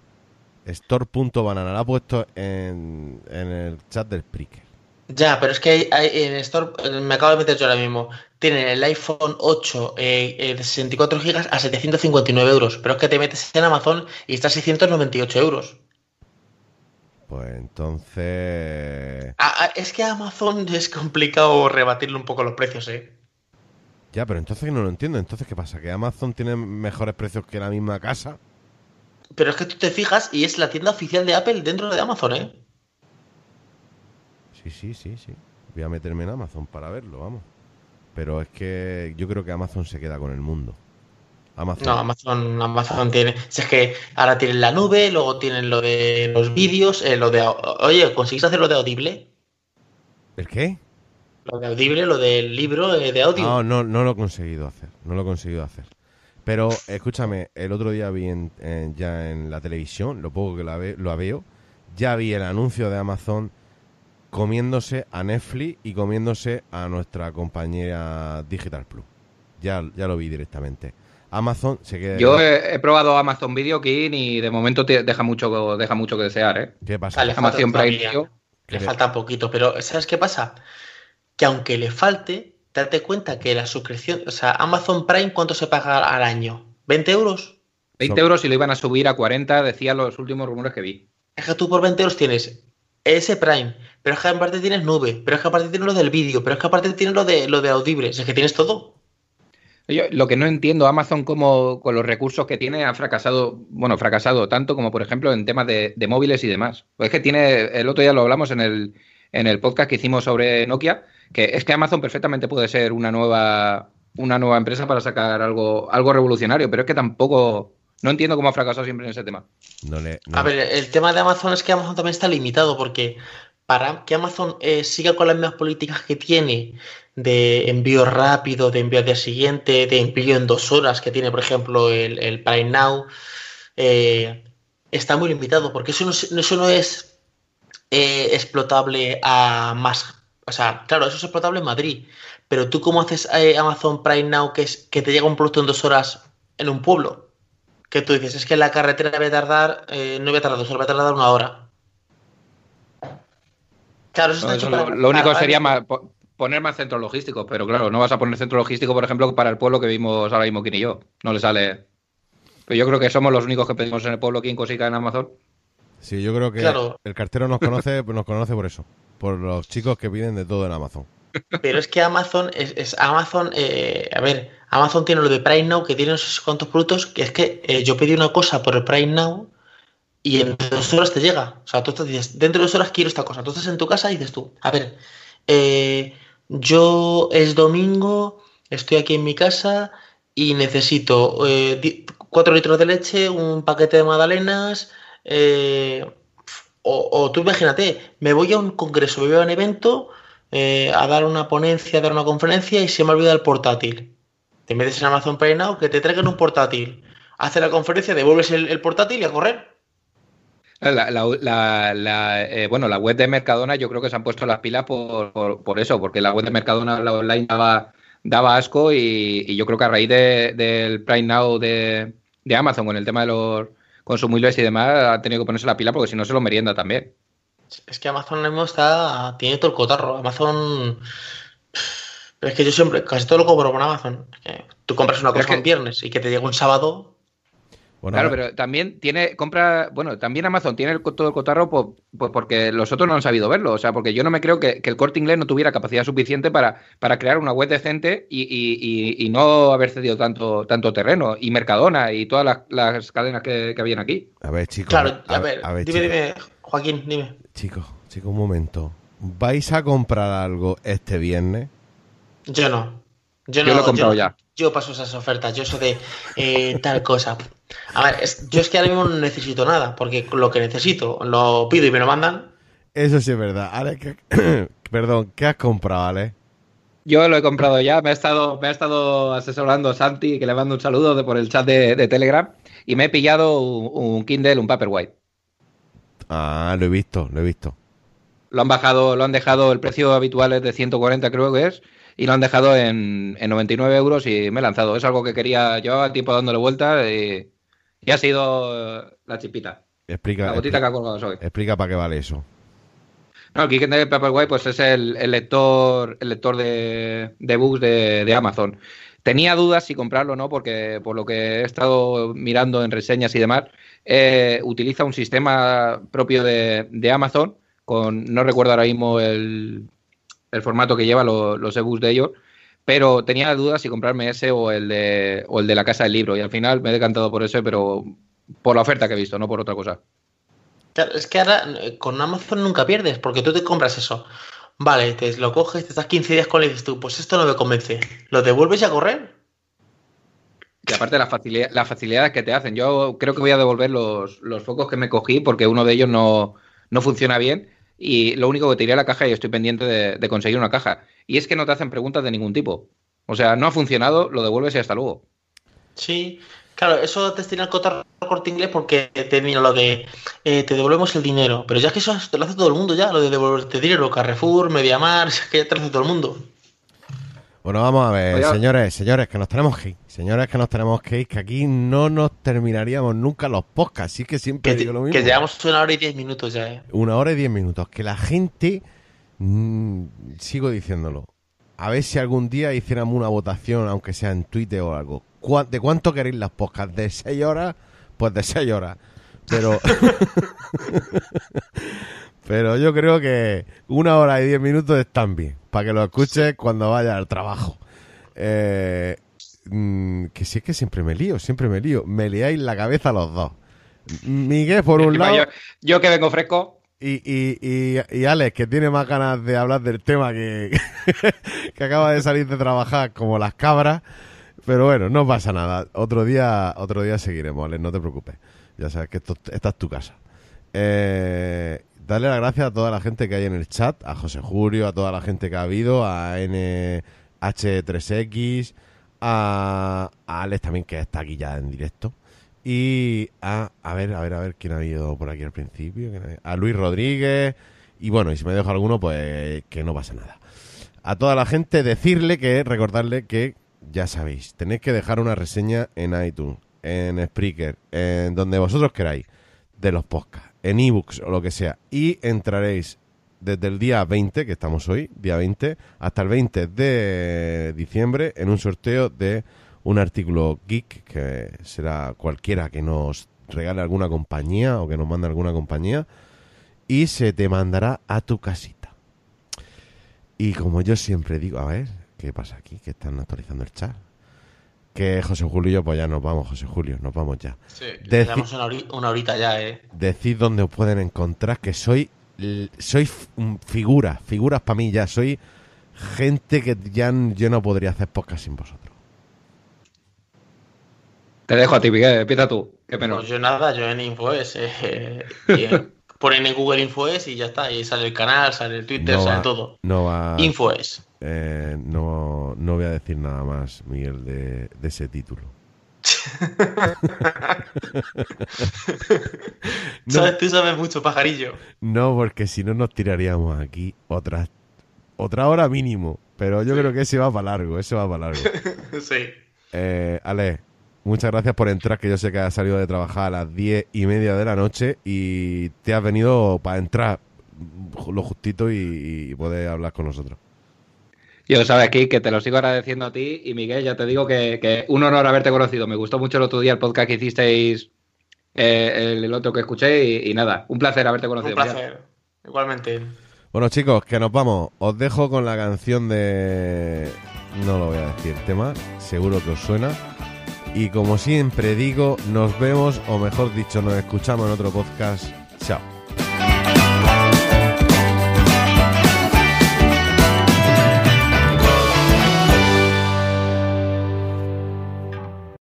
store.banana. La ha puesto en, en el chat del Spreaker. Ya, pero es que hay, hay, en Store, me acabo de meter yo ahora mismo, tienen el iPhone 8 eh, de 64 GB a 759 euros, pero es que te metes en Amazon y está a 698 euros. Pues entonces... Ah, ah, es que Amazon *laughs* es complicado rebatirle un poco los precios, ¿eh? Ya, pero entonces no lo entiendo. Entonces, ¿qué pasa? ¿Que Amazon tiene mejores precios que la misma casa? Pero es que tú te fijas y es la tienda oficial de Apple dentro de Amazon, ¿eh? Sí, sí, sí, sí. Voy a meterme en Amazon para verlo, vamos. Pero es que yo creo que Amazon se queda con el mundo. Amazon. No, Amazon, Amazon tiene. Si es que ahora tienen la nube, luego tienen lo de los vídeos, eh, lo de. Oye, ¿conseguís hacer lo de Audible? ¿El qué? Lo de Audible, lo del libro eh, de audio. No, no, no lo he conseguido hacer. No lo he conseguido hacer. Pero escúchame, el otro día vi en- en- ya en la televisión, lo poco que la ve- lo veo, ya vi el anuncio de Amazon comiéndose a Netflix y comiéndose a nuestra compañera Digital Plus. Ya, ya lo vi directamente. Amazon se queda... Yo he, he probado Amazon Video King y de momento te deja mucho, deja mucho que desear, ¿eh? ¿Qué pasa? Vale, falta Amazon Prime. Le falta poquito, pero ¿sabes qué pasa? Que aunque le falte, date cuenta que la suscripción, o sea, Amazon Prime, ¿cuánto se paga al año? ¿20 euros? 20 Son- euros y lo iban a subir a 40, decían los últimos rumores que vi. Es que tú por 20 euros tienes ese Prime, pero es que aparte tienes nube, pero es que aparte tienes lo del vídeo, pero es que aparte tienes lo de lo de Audible, es que tienes todo. Yo lo que no entiendo, Amazon como con los recursos que tiene ha fracasado, bueno, fracasado tanto como por ejemplo en temas de, de móviles y demás. Pues es que tiene, el otro día lo hablamos en el, en el podcast que hicimos sobre Nokia, que es que Amazon perfectamente puede ser una nueva, una nueva empresa para sacar algo, algo revolucionario, pero es que tampoco, no entiendo cómo ha fracasado siempre en ese tema. No le, no- A ver, el tema de Amazon es que Amazon también está limitado porque para que Amazon eh, siga con las mismas políticas que tiene de envío rápido, de envío al día siguiente, de envío en dos horas que tiene, por ejemplo, el, el Prime Now, eh, está muy limitado porque eso no, es- eso no es eh, explotable a más. O sea, claro, eso es explotable en Madrid, pero tú cómo haces eh, Amazon Prime Now que, es, que te llega un producto en dos horas en un pueblo? Que tú dices, es que la carretera debe tardar, eh, no voy a tardar dos horas, va a tardar una hora. Claro, eso está Eso hecho lo, para- lo único sería ma- po- poner más centros logísticos, pero claro, no vas a poner centro logístico, por ejemplo, para el pueblo que vimos ahora mismo King y yo. No le sale. Pero yo creo que somos los únicos que pedimos en el pueblo King cosica en Amazon. Sí, yo creo que Claro. el cartero nos conoce, nos conoce por eso. Por los chicos que piden de todo en Amazon. Pero es que Amazon es, es Amazon, eh, a ver, Amazon tiene lo de Prime Now, que tiene no sé cuántos productos, que es que eh, yo pedí una cosa por el Prime Now y en dos horas te llega. O sea, tú te dices, dentro de dos horas quiero esta cosa. Tú estás en tu casa y dices tú, a ver, eh, yo es domingo, estoy aquí en mi casa y necesito eh, cuatro litros de leche, un paquete de magdalenas, eh, o, o tú imagínate, me voy a un congreso, me voy a un evento eh, a dar una ponencia, a dar una conferencia y se me olvida el portátil. Te metes en Amazon Prime Now, que te traigan un portátil. Haces la conferencia, devuelves el, portátil y a correr. La, la- eh, bueno, la web de Mercadona yo creo que se han puesto las pilas por, por- eso, porque la web de Mercadona la online daba, daba asco y, yo creo que a raíz de- del Prime Now de, de Amazon con el tema de los consumibles y demás ha tenido que ponerse la pila porque si no se lo merienda también. Es que Amazon ahora mismo está, tiene todo el cotarro. Amazon... Pero es que yo siempre, casi todo lo compro por Amazon. Tú compras una Pero es cosa que- un viernes y que te llegue un sábado. Bueno, claro, pero también tiene, compra, bueno, también Amazon tiene el todo el cotarro po- pues porque los otros no han sabido verlo. O sea, porque yo no me creo que, que el corte inglés no tuviera capacidad suficiente para, para crear una web decente y, y- y- y no haber cedido tanto, tanto terreno. Y Mercadona y todas las, las cadenas que, que habían aquí. a ver, chicos. Claro, a, a, ver, a ver, dime, dime, Joaquín, dime. chicos, chicos, un momento. ¿Vais a comprar algo este viernes? Yo no. Yo, Yo no, lo he comprado no. ya. Yo paso esas ofertas, yo eso de eh, tal cosa. A ver, es- yo es que ahora mismo no necesito nada, porque lo que necesito lo pido y me lo mandan. Eso sí es verdad. Ale, ¿qué- *coughs* Perdón, ¿qué has comprado, Ale? Yo lo he comprado ya, me ha estado, me ha estado asesorando Santi, que le mando un saludo de, por el chat de, de Telegram, y me he pillado un, un Kindle, un Paperwhite. Ah, lo he visto, lo he visto. Lo han bajado, lo han dejado, el precio habitual es de 140 creo que es, y lo han dejado en, en 99 euros y me he lanzado. Es algo que quería, llevaba tiempo dándole vueltas y, y ha sido eh, la chispita, Explica, la gotita que ha colgado hoy. explica para qué vale eso. No, el Kindle Paperwhite pues es el, el lector, el lector de, de books de, de Amazon. Tenía dudas si comprarlo o no, porque por lo que he estado mirando en reseñas y demás, eh, utiliza un sistema propio de, Amazon, con no recuerdo ahora mismo el, formato que lleva los ebooks de ellos, pero tenía dudas si comprarme ese o el, de, o el de la casa del libro, y al final me he decantado por ese, pero por la oferta que he visto, no por otra cosa. Claro, es que ahora eh, con Amazon nunca pierdes, porque tú te compras eso. Vale, te lo coges, te estás 15 días con él y dices tú, pues esto no me convence. ¿Lo devuelves a correr? Y aparte las facilidades, las facilidades que te hacen. Yo creo que voy a devolver los, focos que me cogí porque uno de ellos no, funciona bien y lo único que te iré a la caja y estoy pendiente de, conseguir una caja. Y es que no te hacen preguntas de ningún tipo. O sea, no ha funcionado, lo devuelves y hasta luego. Sí, Claro, eso te tiene el corte inglés porque te lo de eh, te devolvemos el dinero. Pero ya es que eso te lo hace todo el mundo ya, lo de devolverte dinero, Carrefour, Mediamar, *laughs* es que ya te lo hace todo el mundo. Bueno, vamos a ver, señores, señores, que nos tenemos que ir. Señores, que nos tenemos que ir, que aquí no nos terminaríamos nunca los podcasts, así que siempre digo lo mismo. Que llevamos una hora y diez minutos ya, ¿eh? Una hora y diez minutos. Que la gente, mm, sigo diciéndolo, a ver si algún día hiciéramos una votación, aunque sea en Twitter o algo. ¿De cuánto queréis las podcasts? ¿De seis horas? Pues de seis horas. Pero. *laughs* Pero yo creo que una hora y diez minutos están bien. Para que lo escuches cuando vayas al trabajo. Eh, mm, que si es que siempre me lío, siempre me lío. Me liáis la cabeza los dos. Miguel, por un lado. Yo, que vengo fresco. Y, y, y, Alex, que tiene más ganas de hablar del tema que, *laughs* que acaba de salir de trabajar como las cabras. Pero bueno, no pasa nada. Otro día, otro día seguiremos, Alex, no te preocupes. Ya sabes que esto, esta es tu casa. Eh, darle las gracias a toda la gente que hay en el chat, a José Julio, a toda la gente que ha habido, a NH3X, a, Alex también que está aquí ya en directo. Y a, a ver, a ver, a ver quién ha habido por aquí al principio. A Luis Rodríguez. Y bueno, y si me dejo alguno, pues que no pasa nada. A toda la gente decirle que, recordarle que ya sabéis, tenéis que dejar una reseña en iTunes, en Spreaker, en donde vosotros queráis, de los podcasts, en ebooks o lo que sea, y entraréis desde el día 20, que estamos hoy, día 20, hasta el 20 de diciembre en un sorteo de un artículo geek, que será cualquiera que nos regale alguna compañía o que nos mande alguna compañía, y se te mandará a tu casita. Y como yo siempre digo, a ver, ¿Qué pasa aquí? Que están actualizando el chat. Que José Julio y yo, pues ya nos vamos, José Julio, nos vamos ya. Sí, tenemos una, horita, ya, ¿eh? Decid dónde os pueden encontrar, que soy, soy figuras, figuras para mí ya, soy gente que ya yo no podría hacer podcast sin vosotros. Te dejo a ti, Miguel, empieza tú. Qué pena. Pues yo nada, yo en InfoES. Eh, *laughs* eh ponen en Google InfoES y ya está. Y sale el canal, sale el Twitter, sale todo. No va. InfoES. Eh, no, no voy a decir nada más, Miguel, de, ese título. *laughs* ¿Sabes? Tú sabes mucho, pajarillo. No, porque si no nos tiraríamos aquí otra, otra hora mínimo. Pero yo creo que ese va para largo, ese va para largo. *laughs* sí. Eh, Ale, muchas gracias por entrar, que yo sé que has salido de trabajar a las diez y media de la noche y te has venido para entrar lo justito y poder hablar con nosotros. Yo sabes, aquí que te lo sigo agradeciendo a ti y Miguel, ya te digo que, un honor haberte conocido. Me gustó mucho el otro día el podcast que hicisteis, eh, el, otro que escuché y, nada, un placer haberte conocido. Un placer, igualmente. Bueno chicos, que nos vamos. Os dejo con la canción de... No lo voy a decir, tema, seguro que os suena. Y como siempre digo, nos vemos, o mejor dicho, nos escuchamos en otro podcast. Chao.